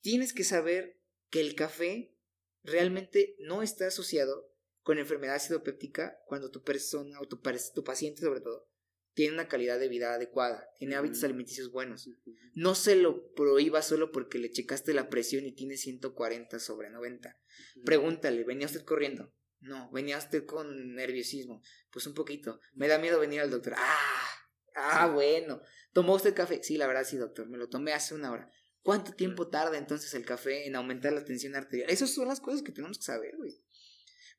tienes que saber que el café realmente no está asociado con enfermedad acidopéptica cuando tu persona o tu, tu paciente sobre todo tiene una calidad de vida adecuada, tiene hábitos alimenticios buenos. No se lo prohíba solo porque le checaste la presión y tiene 140 sobre 90. Pregúntale, ¿venía usted corriendo? No, venía usted con nerviosismo. Pues un poquito. Me da miedo venir al doctor. Ah, ah, bueno. ¿Tomó usted café? Sí, la verdad sí, doctor. Me lo tomé hace una hora. ¿Cuánto tiempo tarda entonces el café en aumentar la tensión arterial? Esas son las cosas que tenemos que saber, güey.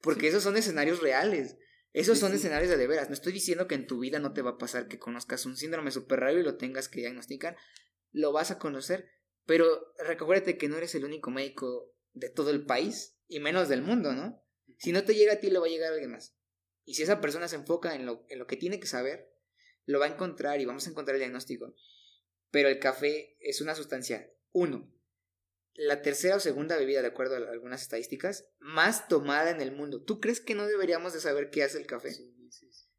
Porque esos son escenarios reales. Esos son escenarios de de veras. No estoy diciendo que en tu vida no te va a pasar que conozcas un síndrome súper raro y lo tengas que diagnosticar. Lo vas a conocer. Pero recuérdate que no eres el único médico de todo el país y menos del mundo, ¿no? Si no te llega a ti, le va a llegar a alguien más. Y si esa persona se enfoca en lo, en lo que tiene que saber, lo va a encontrar y vamos a encontrar el diagnóstico. Pero el café es una sustancia, uno, la tercera o segunda bebida, de acuerdo a algunas estadísticas, más tomada en el mundo. ¿Tú crees que no deberíamos de saber qué hace el café?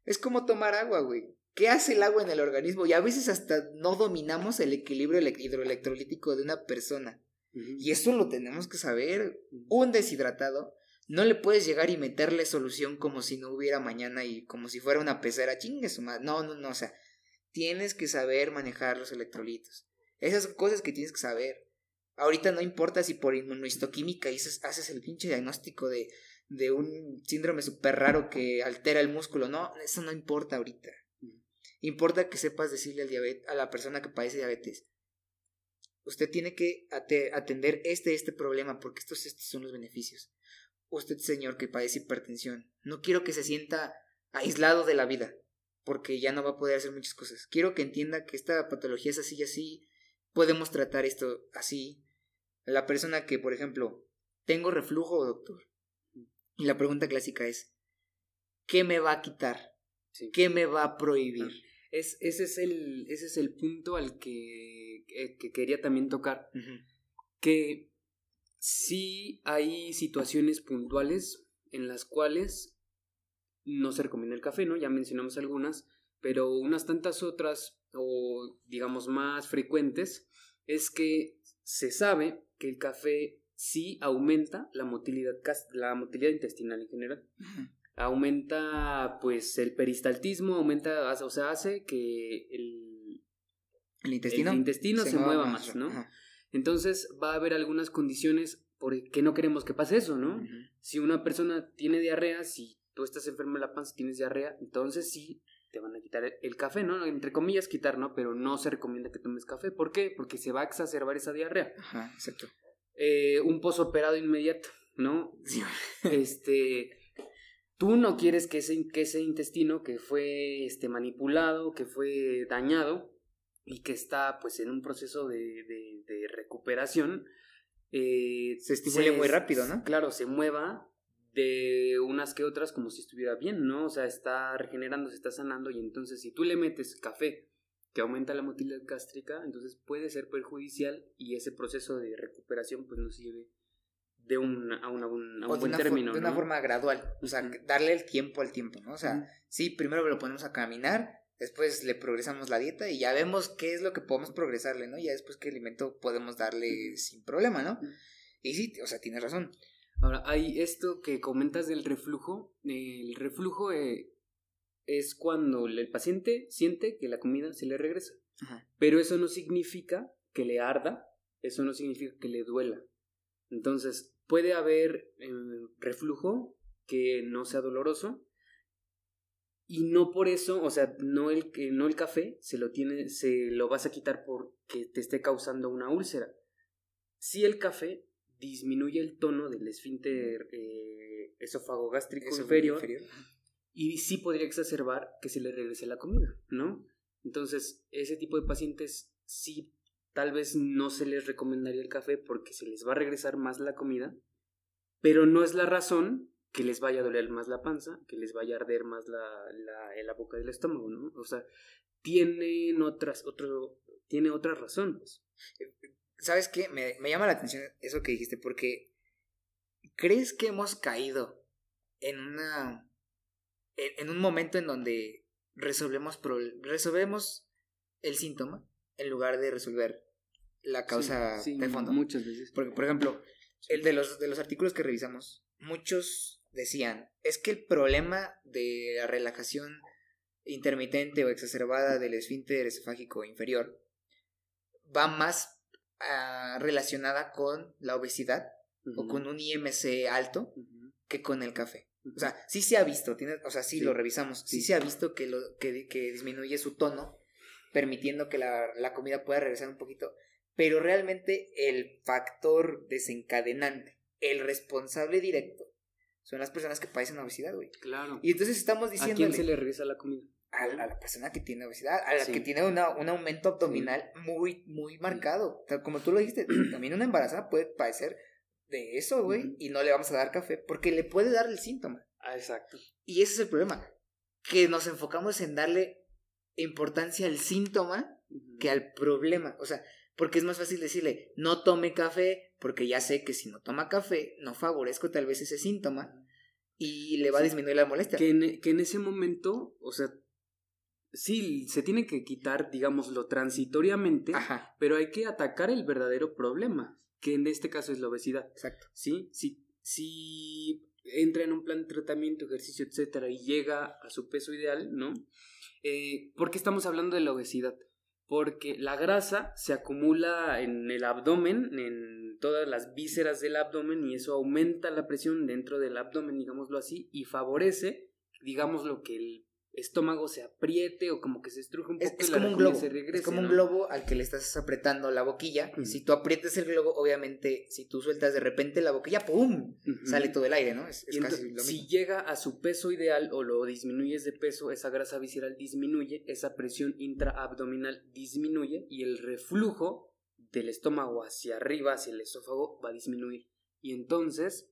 Es como tomar agua, güey. ¿Qué hace el agua en el organismo? Y a veces hasta no dominamos el equilibrio hidroelectrolítico de una persona. Y eso lo tenemos que saber. Un deshidratado no le puedes llegar y meterle solución como si no hubiera mañana y como si fuera una pecera. Chingue No, no, no. O sea, tienes que saber manejar los electrolitos. Esas son cosas que tienes que saber. Ahorita no importa si por inmunohistoquímica haces, haces el pinche diagnóstico de, de un síndrome súper raro que altera el músculo. No, eso no importa ahorita. Importa que sepas decirle al diabetes, a la persona que padece diabetes. Usted tiene que atender este, este problema porque estos, estos son los beneficios. Usted, señor, que padece hipertensión, no quiero que se sienta aislado de la vida porque ya no va a poder hacer muchas cosas. Quiero que entienda que esta patología es así y así. Podemos tratar esto así la persona que, por ejemplo, tengo reflujo, doctor. Y la pregunta clásica es, ¿qué me va a quitar? ¿Qué me va a prohibir? Es, ese, es el, ese es el punto al que, que quería también tocar. Que sí hay situaciones puntuales en las cuales no se recomienda el café, ¿no? Ya mencionamos algunas, pero unas tantas otras, o digamos más frecuentes, es que se sabe que el café sí aumenta la motilidad, la motilidad intestinal en general. Aumenta, pues, el peristaltismo, aumenta, o sea, hace que el, el intestino, intestino se, mueva más, ¿no? Entonces va a haber algunas condiciones por que no queremos que pase eso, ¿no? Si una persona tiene diarrea, si tú estás enfermo de la panza, tienes diarrea, entonces sí te van a quitar el café, ¿no? Entre comillas quitar, ¿no? Pero no se recomienda que tomes café. ¿Por qué? Porque se va a exacerbar esa diarrea. Ajá, exacto. Eh, un pozo operado inmediato, ¿no? Sí. este, tú no quieres que ese, que ese intestino que fue este, manipulado, que fue dañado y que está pues en un proceso de, de, recuperación, eh, se estimule muy rápido, ¿no? Claro, se mueva de unas que otras como si estuviera bien, ¿no? O sea, está regenerando, se está sanando y entonces si tú le metes café que aumenta la motilidad gástrica, entonces puede ser perjudicial y ese proceso de recuperación pues no se lleve de un, a, una, un, a un buen término. De una forma gradual, o sea, darle el tiempo al tiempo, ¿no? O sea, sí, primero lo ponemos a caminar, después le progresamos la dieta y ya vemos qué es lo que podemos progresarle, ¿no? Ya después qué alimento podemos darle sin problema, ¿no? Y sí, o sea, tienes razón. Ahora, hay esto que comentas del reflujo. El reflujo eh, es cuando el paciente siente que la comida se le regresa. Pero eso no significa que le arda, eso no significa que le duela. Entonces, puede haber eh, reflujo que no sea doloroso y no por eso, o sea, no el que no el café se lo tiene se lo vas a quitar porque te esté causando una úlcera. Si el café disminuye el tono del esfínter eh, esófago gástrico inferior, y sí podría exacerbar que se le regrese la comida, ¿no? Entonces, ese tipo de pacientes sí tal vez no se les recomendaría el café porque se les va a regresar más la comida, pero no es la razón que les vaya a doler más la panza, que les vaya a arder más la, la, la boca del estómago, ¿no? O sea, tienen otras, otro, tiene otra razón. ¿Sabes qué? Me, llama la atención eso que dijiste, porque ¿crees que hemos caído en una. en, un momento en donde resolvemos, resolvemos el síntoma en lugar de resolver la causa de fondo? Muchas veces. Porque, por ejemplo, El de los, de los artículos que revisamos, muchos decían, es que el problema de la relajación intermitente o exacerbada del esfínter esofágico inferior va más ah, relacionada con la obesidad o con un IMC alto que con el café. O sea, sí se ha visto, tiene, o sea, sí, lo revisamos, sí. se ha visto que, lo, que, que disminuye su tono, permitiendo que la, la, comida pueda regresar un poquito, pero realmente el factor desencadenante, el responsable directo, son las personas que padecen obesidad, güey. Claro. Y entonces estamos diciendo... ¿A quién se le regresa la comida? A, la persona que tiene obesidad, a la que tiene una, un aumento abdominal muy, muy marcado. como tú lo dijiste, también una embarazada puede padecer de eso, güey, y no le vamos a dar café porque le puede dar el síntoma. Ah, exacto. Y ese es el problema, que nos enfocamos en darle importancia al síntoma que al problema. O sea, porque es más fácil decirle, no tome café, porque ya sé que si no toma café, no favorezco tal vez ese síntoma y le va a disminuir la molestia. Que en, que en ese momento, o sea, sí, se tiene que quitar, digámoslo, transitoriamente, pero hay que atacar el verdadero problema que en este caso es la obesidad. Exacto. ¿Sí? Si, si entra en un plan de tratamiento, ejercicio, etcétera, y llega a su peso ideal, ¿no? Eh, ¿Por qué estamos hablando de la obesidad? Porque la grasa se acumula en el abdomen, en todas las vísceras del abdomen, y eso aumenta la presión dentro del abdomen, digámoslo así, y favorece, digámoslo, que el estómago se apriete o como que se estruje un poco es, como un globo es como un globo al que le estás apretando la boquilla. Si tú aprietas el globo obviamente si tú sueltas de repente la boquilla pum sale todo el aire no es, casi lo si llega a su peso ideal o lo disminuyes de peso esa grasa visceral disminuye esa presión intraabdominal disminuye y el reflujo del estómago hacia arriba hacia el esófago va a disminuir. Y entonces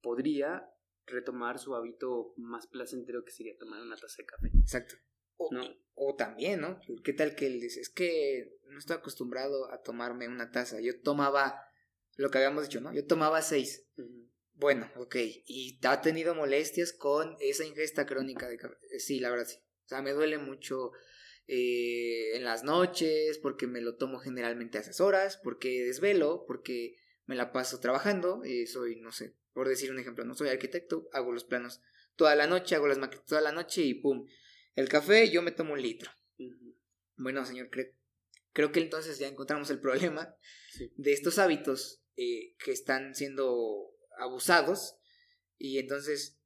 podría retomar su hábito más placentero que sería tomar una taza de café. Exacto. O, o también, ¿no? ¿Qué tal que él dice? Es que no estoy acostumbrado a tomarme una taza. Yo tomaba lo que habíamos dicho, ¿no? Yo tomaba seis. Bueno, ok. ¿Y ha tenido molestias con esa ingesta crónica de café? Sí, la verdad sí. O sea, me duele mucho eh, en las noches porque me lo tomo generalmente a esas horas, porque desvelo, porque me la paso trabajando, y soy, no sé, por decir un ejemplo, no soy arquitecto, hago los planos toda la noche, hago las maquetas toda la noche y pum. El café yo me tomo un litro. Bueno, señor, creo que entonces ya encontramos el problema de estos hábitos eh, que están siendo abusados y entonces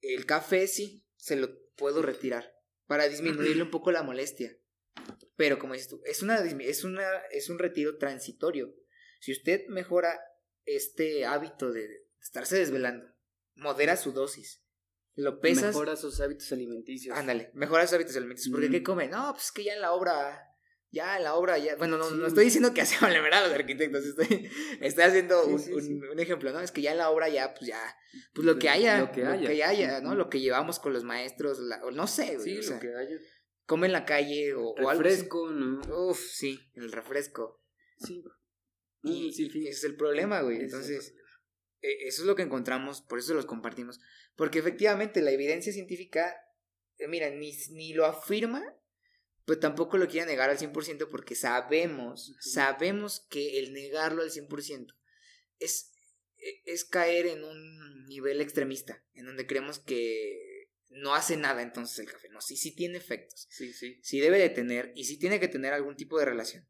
el café sí se lo puedo retirar para disminuirle un poco la molestia. Pero como dices tú, es, una, es, una, es un retiro transitorio. Si usted mejora este hábito de estarse desvelando. Modera su dosis. Lo pesas. Mejora sus hábitos alimenticios. Ándale, mejora sus hábitos alimenticios. Porque ¿qué come? No, pues que ya en la obra. Ya en la obra, ya. Bueno, no, no estoy diciendo que hacemos la verdad los arquitectos. Estoy, estoy haciendo un, un, ejemplo, ¿no? Es que ya en la obra, ya, pues ya. Pues lo que haya. Lo que haya. ¿no? Lo que llevamos con los maestros. o no sé, Sí, lo que haya. Come en la calle o, o algo. Refresco, ¿no? Uf, sí, el refresco. Sí. Y, sí, ese es el problema, güey. Entonces. E, eso es lo que encontramos, por eso los compartimos. Porque efectivamente la evidencia científica, eh, mira, ni, ni lo afirma, pues tampoco lo quiere negar al 100% porque sabemos, sabemos que el negarlo al 100% es, e, es caer en un nivel extremista, en donde creemos que no hace nada entonces el café. No, sí, sí tiene efectos. Sí, sí. Sí debe de tener, y sí tiene que tener algún tipo de relación.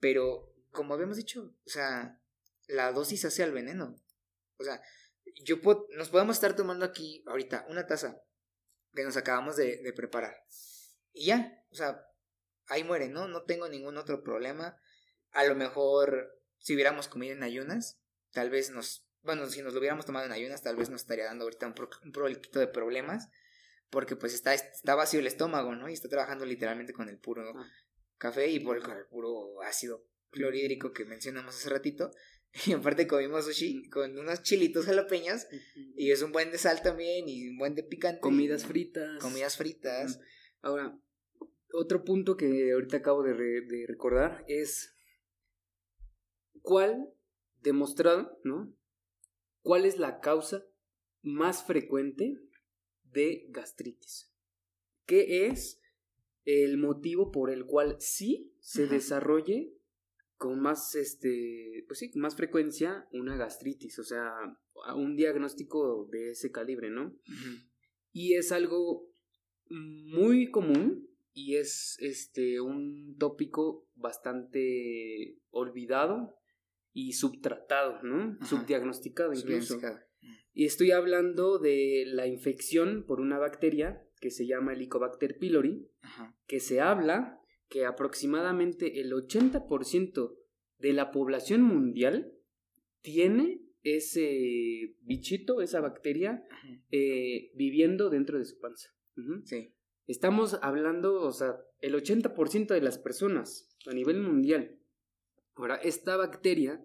Pero, como habíamos dicho, o sea, la dosis hace al veneno. O sea, yo nos podemos estar tomando aquí ahorita una taza que nos acabamos de, preparar. Y ya, o sea, ahí muere, ¿no? No tengo ningún otro problema. A lo mejor, si hubiéramos comido en ayunas, tal vez nos, bueno, si nos lo hubiéramos tomado en ayunas, tal vez nos estaría dando ahorita un, pro, de problemas, porque pues está, está vacío el estómago, ¿no? Y está trabajando literalmente con el puro ah. café y por el puro ácido clorhídrico que mencionamos hace ratito. Y aparte comimos sushi con unos chilitos jalapeños. Y es un buen de sal también y un buen de picante. Comidas fritas. Comidas fritas. Ahora, otro punto que ahorita acabo de, de recordar es cuál, demostrado, ¿no? ¿Cuál es la causa más frecuente de gastritis? ¿Qué es el motivo por el cual sí se desarrolle con más este pues sí, más frecuencia una gastritis, o sea, un diagnóstico de ese calibre, ¿no? Y es algo muy común y es este un tópico bastante olvidado y subtratado, ¿no? Subdiagnosticado incluso. Y estoy hablando de la infección por una bacteria que se llama Helicobacter pylori, que se habla que aproximadamente el 80% de la población mundial tiene ese bichito, esa bacteria, eh, viviendo dentro de su panza. Sí. Estamos hablando, o sea, el 80% de las personas a nivel mundial. Ahora, esta bacteria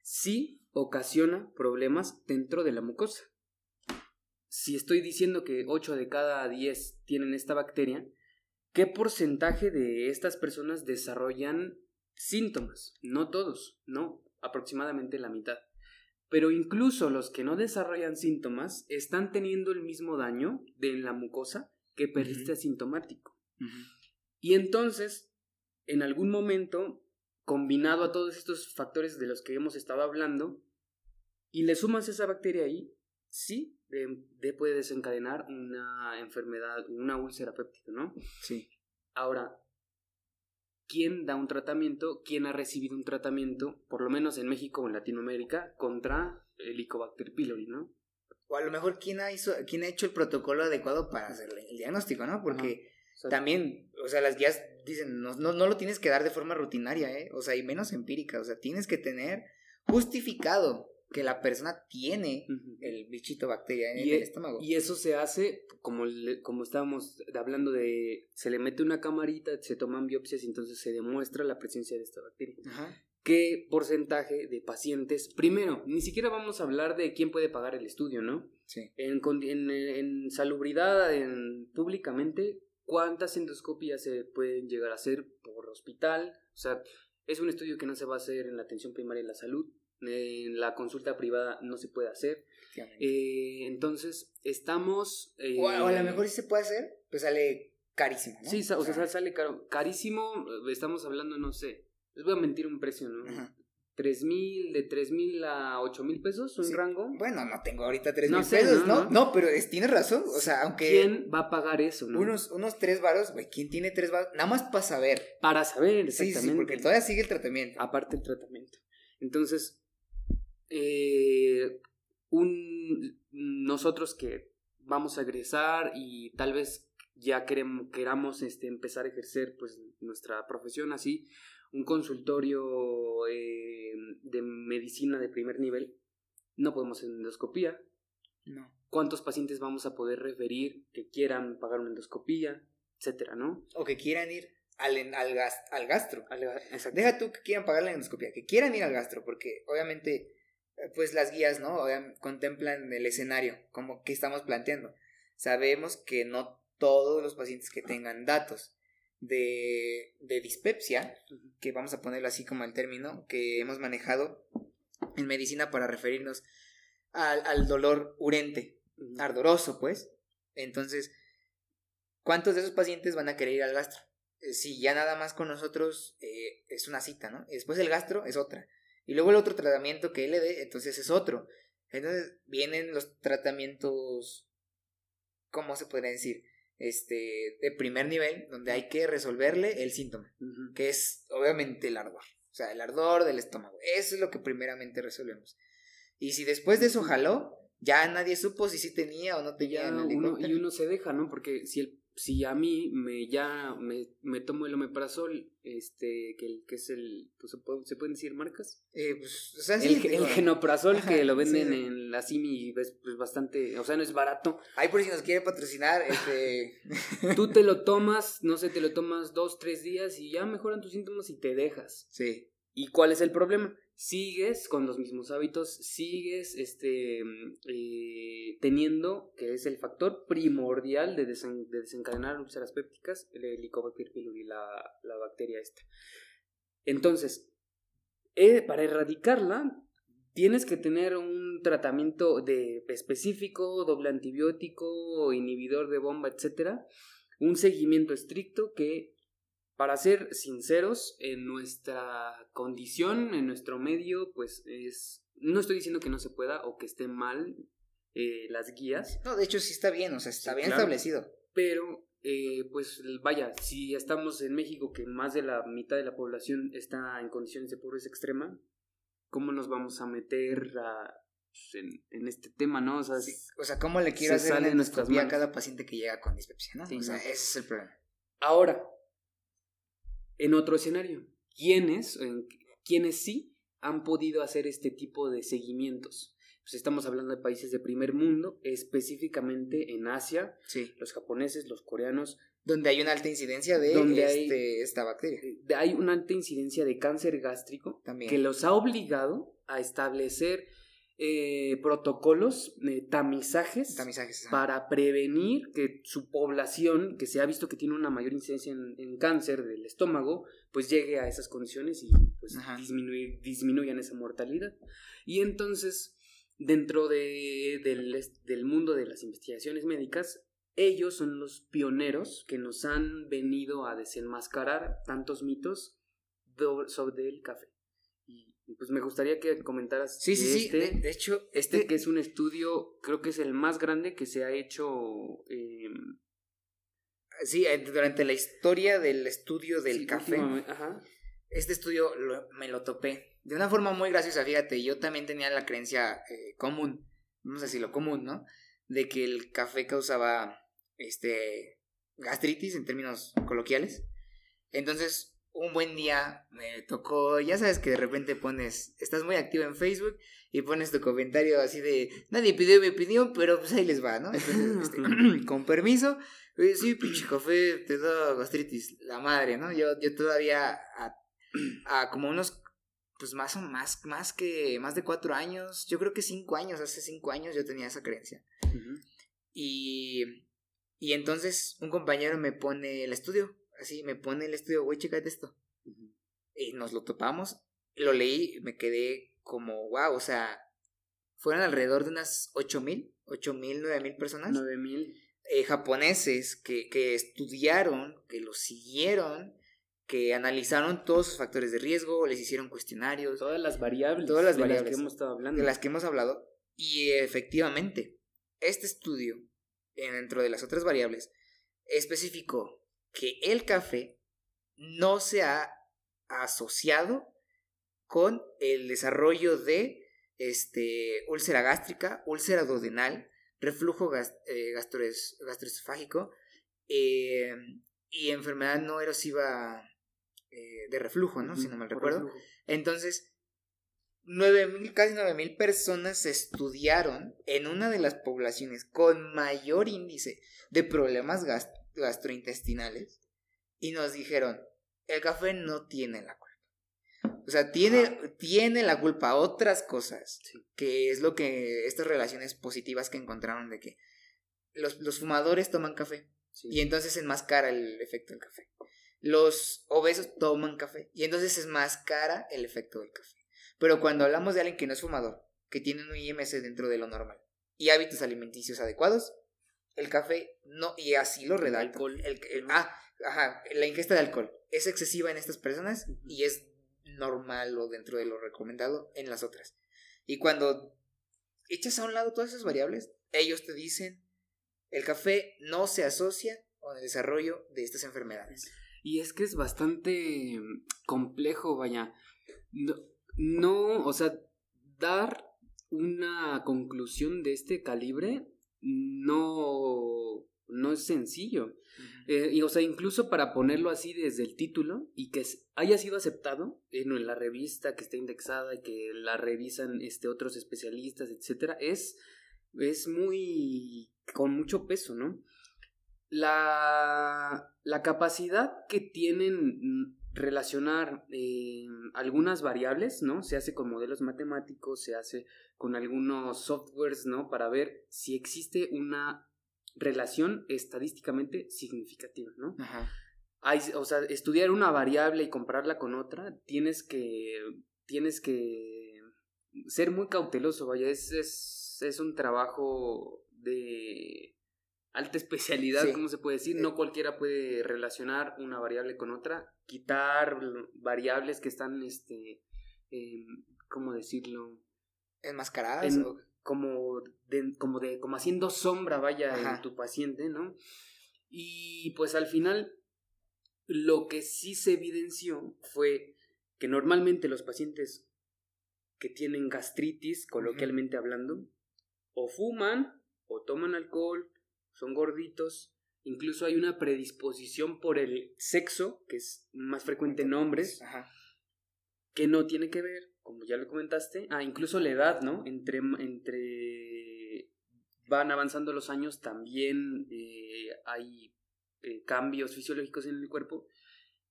sí ocasiona problemas dentro de la mucosa. Si estoy diciendo que 8 de cada 10 tienen esta bacteria, ¿qué porcentaje de estas personas desarrollan síntomas? No todos, no, aproximadamente la mitad. Pero incluso los que no desarrollan síntomas están teniendo el mismo daño de la mucosa que persiste asintomático. Y entonces, en algún momento, combinado a todos estos factores de los que hemos estado hablando, y le sumas esa bacteria ahí, sí, de, puede desencadenar una enfermedad, una úlcera péptica, ¿no? Sí. Ahora, ¿quién da un tratamiento? ¿Quién ha recibido un tratamiento, por lo menos en México o en Latinoamérica, contra el Helicobacter pylori, ¿no? O a lo mejor quién ha, hizo, quién ha hecho el protocolo adecuado para hacer el diagnóstico, ¿no? Porque también, o sea, las guías dicen, no, no, no lo tienes que dar de forma rutinaria, ¿eh? O sea, y menos empírica, o sea, tienes que tener justificado que la persona tiene el bichito bacteria en el e, estómago. Y eso se hace, como, como estábamos hablando de, se le mete una camarita, se toman biopsias y entonces se demuestra la presencia de esta bacteria. ¿Qué porcentaje de pacientes? Primero, ni siquiera vamos a hablar de quién puede pagar el estudio, ¿no? Sí. En, en, en salubridad, en, públicamente, ¿cuántas endoscopias se pueden llegar a hacer por hospital? O sea, es un estudio que no se va a hacer en la atención primaria de la salud, en la consulta privada no se puede hacer. Eh, entonces, estamos... Eh, o, a lo eh, mejor sí se puede hacer, pues sale carísimo, ¿no? Sí, o sea, sale caro, carísimo, estamos hablando, no sé, les voy a mentir un precio, ¿no? tres mil, de tres mil a ocho mil pesos, un rango. Bueno, no tengo ahorita tres mil pesos, ¿no? ¿no? pero tienes razón, o sea, aunque... ¿Quién va a pagar eso, no? Unos, unos tres varos, güey, ¿quién tiene tres varos? Nada más para saber. Para saber, exactamente. Sí, sí, porque todavía sigue el tratamiento. Aparte el tratamiento. Entonces, eh, un, nosotros que vamos a egresar y tal vez ya queremos, queramos este, empezar a ejercer pues nuestra profesión así, un consultorio eh, de medicina de primer nivel, no podemos hacer endoscopía. No. ¿Cuántos pacientes vamos a poder referir que quieran pagar una endoscopía, etcétera, no? O que quieran ir al, al, al gastro. Deja tú que quieran pagar la endoscopía, que quieran ir al gastro, porque obviamente, pues las guías, ¿no? contemplan el escenario, como que estamos planteando. Sabemos que no todos los pacientes que tengan datos de, de dispepsia, que vamos a ponerlo así como el término que hemos manejado en medicina para referirnos al, al dolor urente, ardoroso, pues. Entonces, ¿cuántos de esos pacientes van a querer ir al gastro? Eh, si ya nada más con nosotros eh, es una cita, ¿no? Después el gastro es otra. Y luego el otro tratamiento que él le dé, entonces es otro. Entonces vienen los tratamientos, ¿cómo se puede decir? este, de primer nivel, donde hay que resolverle el síntoma, que es obviamente el ardor. O sea, el ardor del estómago. Eso es lo que primeramente resolvemos. Y si después de eso jaló, ya nadie supo si sí tenía o no tenía. y uno se deja, ¿no? Porque si el si a mí me ya me, me tomo el omeprazol, este, que, que es el, pues se, pueden decir marcas. Eh, pues, o sea, el, el, genoprazol que lo venden en la Simi es pues, bastante, o sea, no es barato. Ahí por si nos quiere patrocinar, este. Tú te lo tomas, no sé, te lo tomas dos, tres días y ya mejoran tus síntomas y te dejas. Sí. ¿Y cuál es el problema? Sigues con los mismos hábitos, sigues este, eh, teniendo, que es el factor primordial de, desencadenar úlceras pépticas, el Helicobacter pylori, la, la bacteria esta. Entonces, eh, para erradicarla, tienes que tener un tratamiento de específico, doble antibiótico, inhibidor de bomba, etcétera, un seguimiento estricto que para ser sinceros, en nuestra condición, en nuestro medio, pues es... No estoy diciendo que no se pueda o que esté mal eh, las guías. No, de hecho sí está bien, o sea, está bien establecido. Pero, eh, pues vaya, si estamos en México, que más de la mitad de la población está en condiciones de pobreza extrema, ¿cómo nos vamos a meter a, pues, en, este tema, ¿no? O sea, o sea ¿cómo le quiero hacer en a cada paciente que llega con dispepsia, ¿no? o sea, ese es el problema. Ahora, en otro escenario, ¿quiénes, quiénes sí han podido hacer este tipo de seguimientos? Pues estamos hablando de países de primer mundo, específicamente en Asia, sí. los japoneses, los coreanos. Donde hay una alta incidencia de este, esta bacteria. Eh, hay una alta incidencia de cáncer gástrico También. que los ha obligado a establecer eh, protocolos, eh, tamizajes, para prevenir que su población, que se ha visto que tiene una mayor incidencia en, cáncer del estómago, pues llegue a esas condiciones y pues disminuir, disminuyan esa mortalidad. Y entonces, dentro de, del, del mundo de las investigaciones médicas, ellos son los pioneros que nos han venido a desenmascarar tantos mitos sobre el café pues me gustaría que comentaras. Sí, sí, sí. Este, de, hecho, este, que es un estudio, creo que es el más grande que se ha hecho. Eh, sí, durante la historia del estudio del café. Este estudio me lo topé de una forma muy graciosa, fíjate. Yo también tenía la creencia eh, común, vamos a decirlo común, ¿no? De que el café causaba este gastritis en términos coloquiales. Entonces, un buen día me tocó, ya sabes que de repente pones, estás muy activo en Facebook y pones tu comentario así de, nadie pidió mi opinión, pero pues ahí les va, ¿no? Entonces, este, con permiso, sí, pinche café te da gastritis, la madre, ¿no? Yo, yo todavía a, como unos, pues más o más, más que, más de cuatro años, yo creo que cinco años, hace cinco años yo tenía esa creencia. Y, y entonces un compañero me pone el estudio así me pone el estudio, güey, chécate esto. Y nos lo topamos, lo leí, me quedé como, wow, o sea, fueron alrededor de unas ocho mil, ocho mil, nueve mil personas. Nueve mil. Eh, japoneses que, que estudiaron, que lo siguieron, que analizaron todos sus factores de riesgo, les hicieron cuestionarios. Todas las variables. Todas las variables. que hemos estado hablando. De las que hemos hablado. Y efectivamente, este estudio, dentro de las otras variables, especificó que el café no se ha asociado con el desarrollo de este, úlcera gástrica, úlcera duodenal, reflujo eh, gastroesofágico eh, y enfermedad no erosiva eh, de reflujo, ¿no? si no mal recuerdo. Entonces, mil, casi 9.000 personas estudiaron en una de las poblaciones con mayor índice de problemas gástricos gastrointestinales y nos dijeron, el café no tiene la culpa. O sea, tiene, tiene la culpa otras cosas, que es lo que estas relaciones positivas que encontraron de que los, los fumadores toman café y entonces enmascara el efecto del café. Los obesos toman café y entonces es más cara el efecto del café. Pero cuando hablamos de alguien que no es fumador, que tiene un IMC dentro de lo normal y hábitos alimenticios adecuados, el café no, y así lo redacta. El, ah, ajá, la ingesta de alcohol es excesiva en estas personas y es normal o dentro de lo recomendado en las otras. Y cuando echas a un lado todas esas variables, ellos te dicen, el café no se asocia con el desarrollo de estas enfermedades. Y es que es bastante complejo, vaya. No, no o sea, dar una conclusión de este calibre no, no es sencillo. Eh, y, o sea, incluso para ponerlo así desde el título y que haya sido aceptado en, la revista que está indexada y que la revisan este, otros especialistas, etcétera, es, es muy. con mucho peso, ¿no? La, la capacidad que tienen relacionar eh, algunas variables, ¿no? Se hace con modelos matemáticos, se hace con algunos softwares, ¿no? Para ver si existe una relación estadísticamente significativa, ¿no? Ajá. Hay, o sea, estudiar una variable y compararla con otra, tienes que, tienes que ser muy cauteloso, vaya, es, es, es un trabajo de, alta especialidad, ¿cómo se puede decir? No eh. cualquiera puede relacionar una variable con otra, quitar variables que están, este, ¿cómo decirlo? Enmascaradas. como, de, como, de, como haciendo sombra, vaya, en tu paciente, ¿no? Y pues al final, lo que sí se evidenció fue que normalmente los pacientes que tienen gastritis, coloquialmente hablando, o fuman, o toman alcohol, son gorditos, incluso hay una predisposición por el sexo, que es más frecuente en hombres, que no tiene que ver, como ya lo comentaste, ah, incluso la edad, ¿no? Entre, entre van avanzando los años, también eh, hay eh, cambios fisiológicos en el cuerpo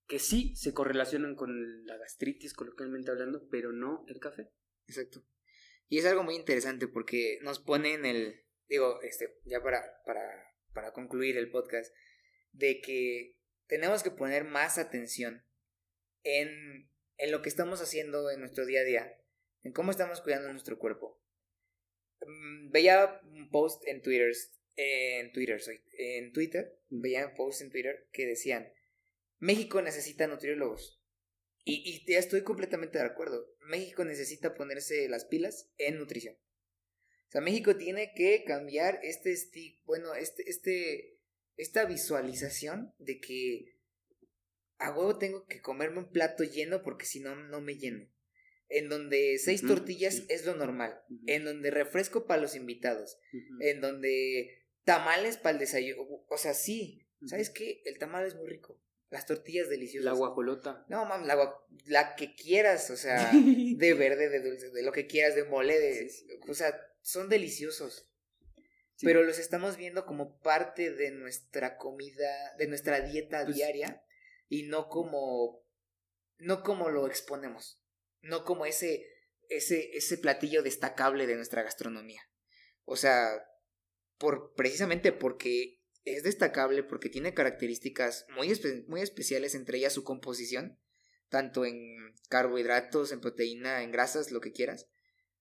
que sí se correlacionan con la gastritis, coloquialmente hablando, pero no el café. Exacto. Y es algo muy interesante porque nos pone en el, digo, este, ya para, para, para concluir el podcast, de que tenemos que poner más atención en, en lo que estamos haciendo en nuestro día a día, en cómo estamos cuidando nuestro cuerpo. Mm, veía un post en Twitter, en Twitter, en Twitter, veía un post en Twitter que decían, México necesita nutriólogos. Y, y ya estoy completamente de acuerdo. México necesita ponerse las pilas en nutrición. O sea, México tiene que cambiar este bueno, este, este, esta visualización de que a huevo tengo que comerme un plato lleno porque si no, no me lleno. En donde seis tortillas es lo normal. En donde refresco para los invitados. En donde tamales para el desayuno. O sea, sí. ¿Sabes qué? El tamal es muy rico. Las tortillas deliciosas. La guajolota. No, mames, la, la que quieras, o sea, de verde, de dulce, de lo que quieras, de mole, de, o sea, son deliciosos. Pero los estamos viendo como parte de nuestra comida, de nuestra dieta pues diaria y no como no como lo exponemos, no como ese ese ese platillo destacable de nuestra gastronomía. O sea, por precisamente porque es destacable porque tiene características muy, muy especiales, entre ellas su composición, tanto en carbohidratos, en proteína, en grasas, lo que quieras.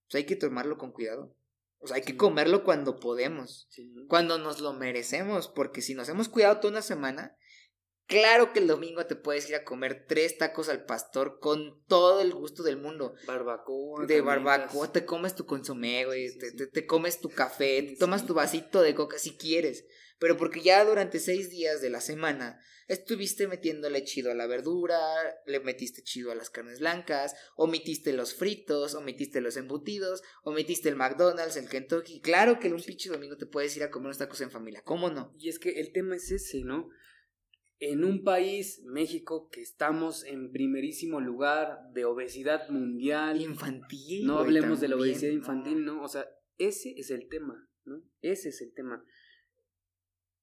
Pues hay que tomarlo con cuidado. O sea, hay que comerlo cuando podemos, cuando nos lo merecemos, porque si nos hemos cuidado toda una semana, claro que el domingo te puedes ir a comer tres tacos al pastor con todo el gusto del mundo. Barbacoa. De barbacoa, te comes tu consomé, güey, te, te, comes tu café, te tomas tu vasito de coca si quieres pero porque ya durante seis días de la semana estuviste metiéndole chido a la verdura, le metiste chido a las carnes blancas, omitiste los fritos, omitiste los embutidos, omitiste el McDonald's, el Kentucky. Claro que en un pinche domingo te puedes ir a comer unos tacos en familia, ¿cómo no? Y es que el tema es ese, ¿no? En un país, México, que estamos en primerísimo lugar de obesidad mundial. Infantil. No hablemos de la obesidad infantil, ¿no? O sea, ese es el tema, ¿no? Ese es el tema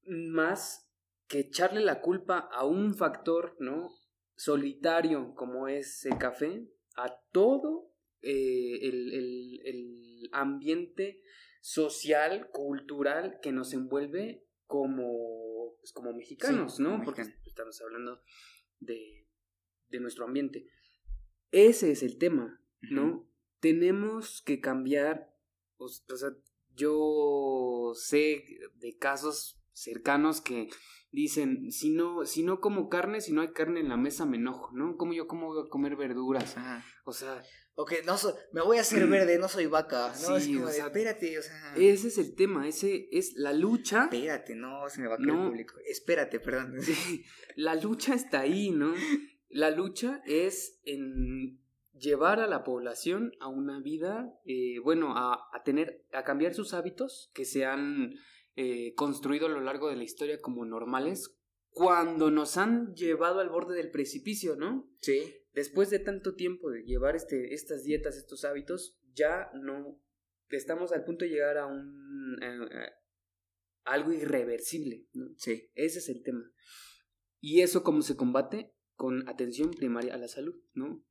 más que echarle la culpa a un factor, ¿no? Solitario como es el café, a todo eh, el, ambiente social, cultural que nos envuelve como, pues, como mexicanos, ¿no? Porque estamos hablando de, de, nuestro ambiente. Ese es el tema, ¿no? Tenemos que cambiar, o sea, yo sé de casos cercanos que dicen, si no, si no como carne, si no hay carne en la mesa me enojo, ¿no? Como yo como voy a comer verduras. O sea, Ok, no soy, me voy a hacer verde, no soy vaca. No, sí, o sea, espérate, o sea. Ese es el tema, ese es la lucha. Espérate, no, se me va a caer el público. Espérate, perdón. la lucha está ahí, ¿no? La lucha es en llevar a la población a una vida, eh, bueno, a, a tener, a cambiar sus hábitos que sean eh, construido a lo largo de la historia como normales cuando nos han llevado al borde del precipicio, ¿no? Sí. Después de tanto tiempo de llevar este, estas dietas, estos hábitos, ya no estamos al punto de llegar a un algo irreversible, ¿no? Sí. Ese es el tema. Y eso cómo se combate con atención primaria a la salud, ¿no?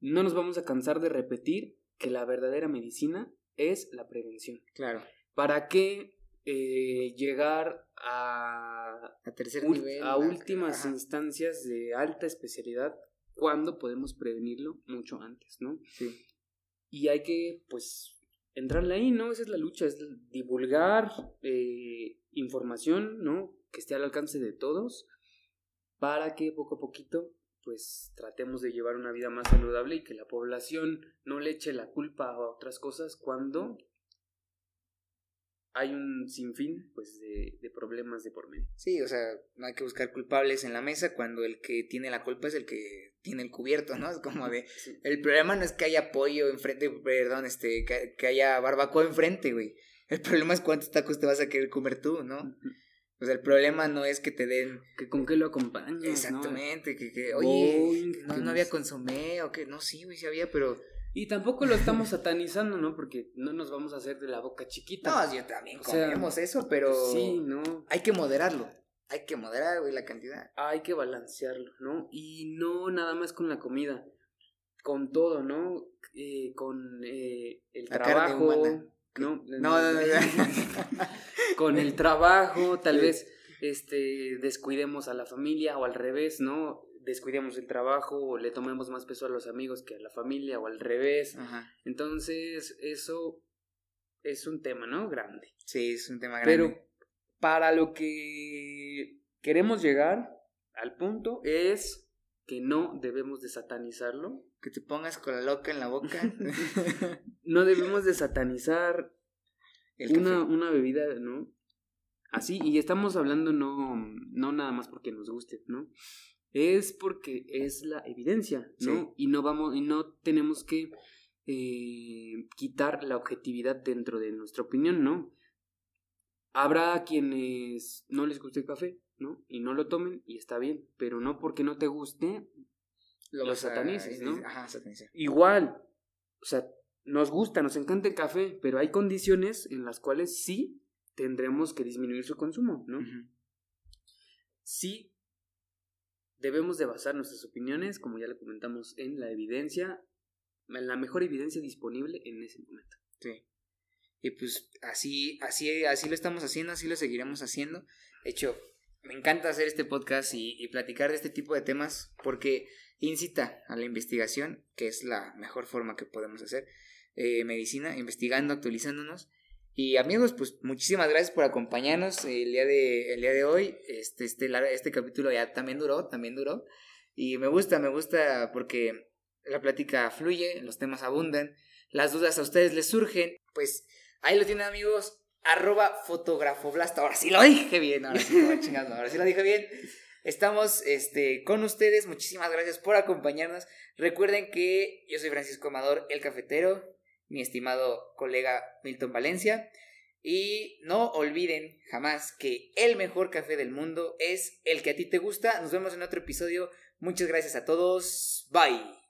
No nos vamos a cansar de repetir que la verdadera medicina es la prevención. Claro. ¿Para qué eh, llegar a, a tercer nivel, a últimas instancias de alta especialidad cuando podemos prevenirlo mucho antes, ¿no? Sí. Y hay que, pues, entrarle ahí, ¿no? Esa es la lucha, es divulgar eh, información, ¿no? Que esté al alcance de todos para que poco a poquito pues tratemos de llevar una vida más saludable y que la población no le eche la culpa a otras cosas cuando hay un sinfín pues de, de, problemas de por medio. Sí, o sea, no hay que buscar culpables en la mesa cuando el que tiene la culpa es el que tiene el cubierto, ¿no? Es como de el problema no es que haya pollo enfrente, perdón, este, que, haya barbacoa enfrente, güey. El problema es cuántos tacos te vas a querer comer tú, ¿no? O sea, el problema no es que te den. Que con qué lo acompañas. Exactamente, que, que, oye, no, no había consomé, o que, no, sí, güey, sí había, pero y tampoco lo estamos satanizando, ¿no? Porque no nos vamos a hacer de la boca chiquita. No, yo también comemos eso, pero. Sí, ¿no? Hay que moderarlo. Hay que moderar, güey, la cantidad. Hay que balancearlo, ¿no? Y no nada más con la comida. Con todo, ¿no? Eh, con eh, el trabajo. ¿no? No, no, no, con el trabajo, tal vez este descuidemos a la familia o al revés, ¿no? Descuidemos el trabajo o le tomemos más peso a los amigos que a la familia o al revés. Entonces, eso es un tema, ¿no? Grande. Sí, es un tema grande. Pero para lo que queremos llegar al punto es que no debemos de satanizarlo. Que te pongas con la loca en la boca. no debemos de satanizar una, una bebida, ¿no? Así, y estamos hablando no, no nada más porque nos guste, ¿no? Es porque es la evidencia, ¿no? Y no vamos, y no tenemos que eh, quitar la objetividad dentro de nuestra opinión, ¿no? Habrá quienes no les guste el café, ¿no? Y no lo tomen y está bien, pero no porque no te guste lo los satanices, ¿no? Ajá, Igual, o sea, nos gusta, nos encanta el café, pero hay condiciones en las cuales sí tendremos que disminuir su consumo, ¿no? Sí Debemos de basar nuestras opiniones, como ya le comentamos, en la evidencia, en la mejor evidencia disponible en ese momento. Sí. Y pues así, así, así lo estamos haciendo, así lo seguiremos haciendo. De hecho, me encanta hacer este podcast y, platicar de este tipo de temas porque incita a la investigación, que es la mejor forma que podemos hacer. Eh, medicina, investigando, actualizándonos y amigos, pues muchísimas gracias por acompañarnos el día de, el día de hoy. Este, este, este capítulo ya también duró, también duró. Y me gusta, me gusta porque la plática fluye, los temas abundan, las dudas a ustedes les surgen. Pues ahí lo tienen amigos, arroba fotografoblasta. Ahora sí lo dije bien, ahora sí, ahora sí lo dije bien. Estamos este, con ustedes, muchísimas gracias por acompañarnos. Recuerden que yo soy Francisco Amador, el cafetero mi estimado colega Milton Valencia. Y no olviden jamás que el mejor café del mundo es el que a ti te gusta. Nos vemos en otro episodio. Muchas gracias a todos. Bye.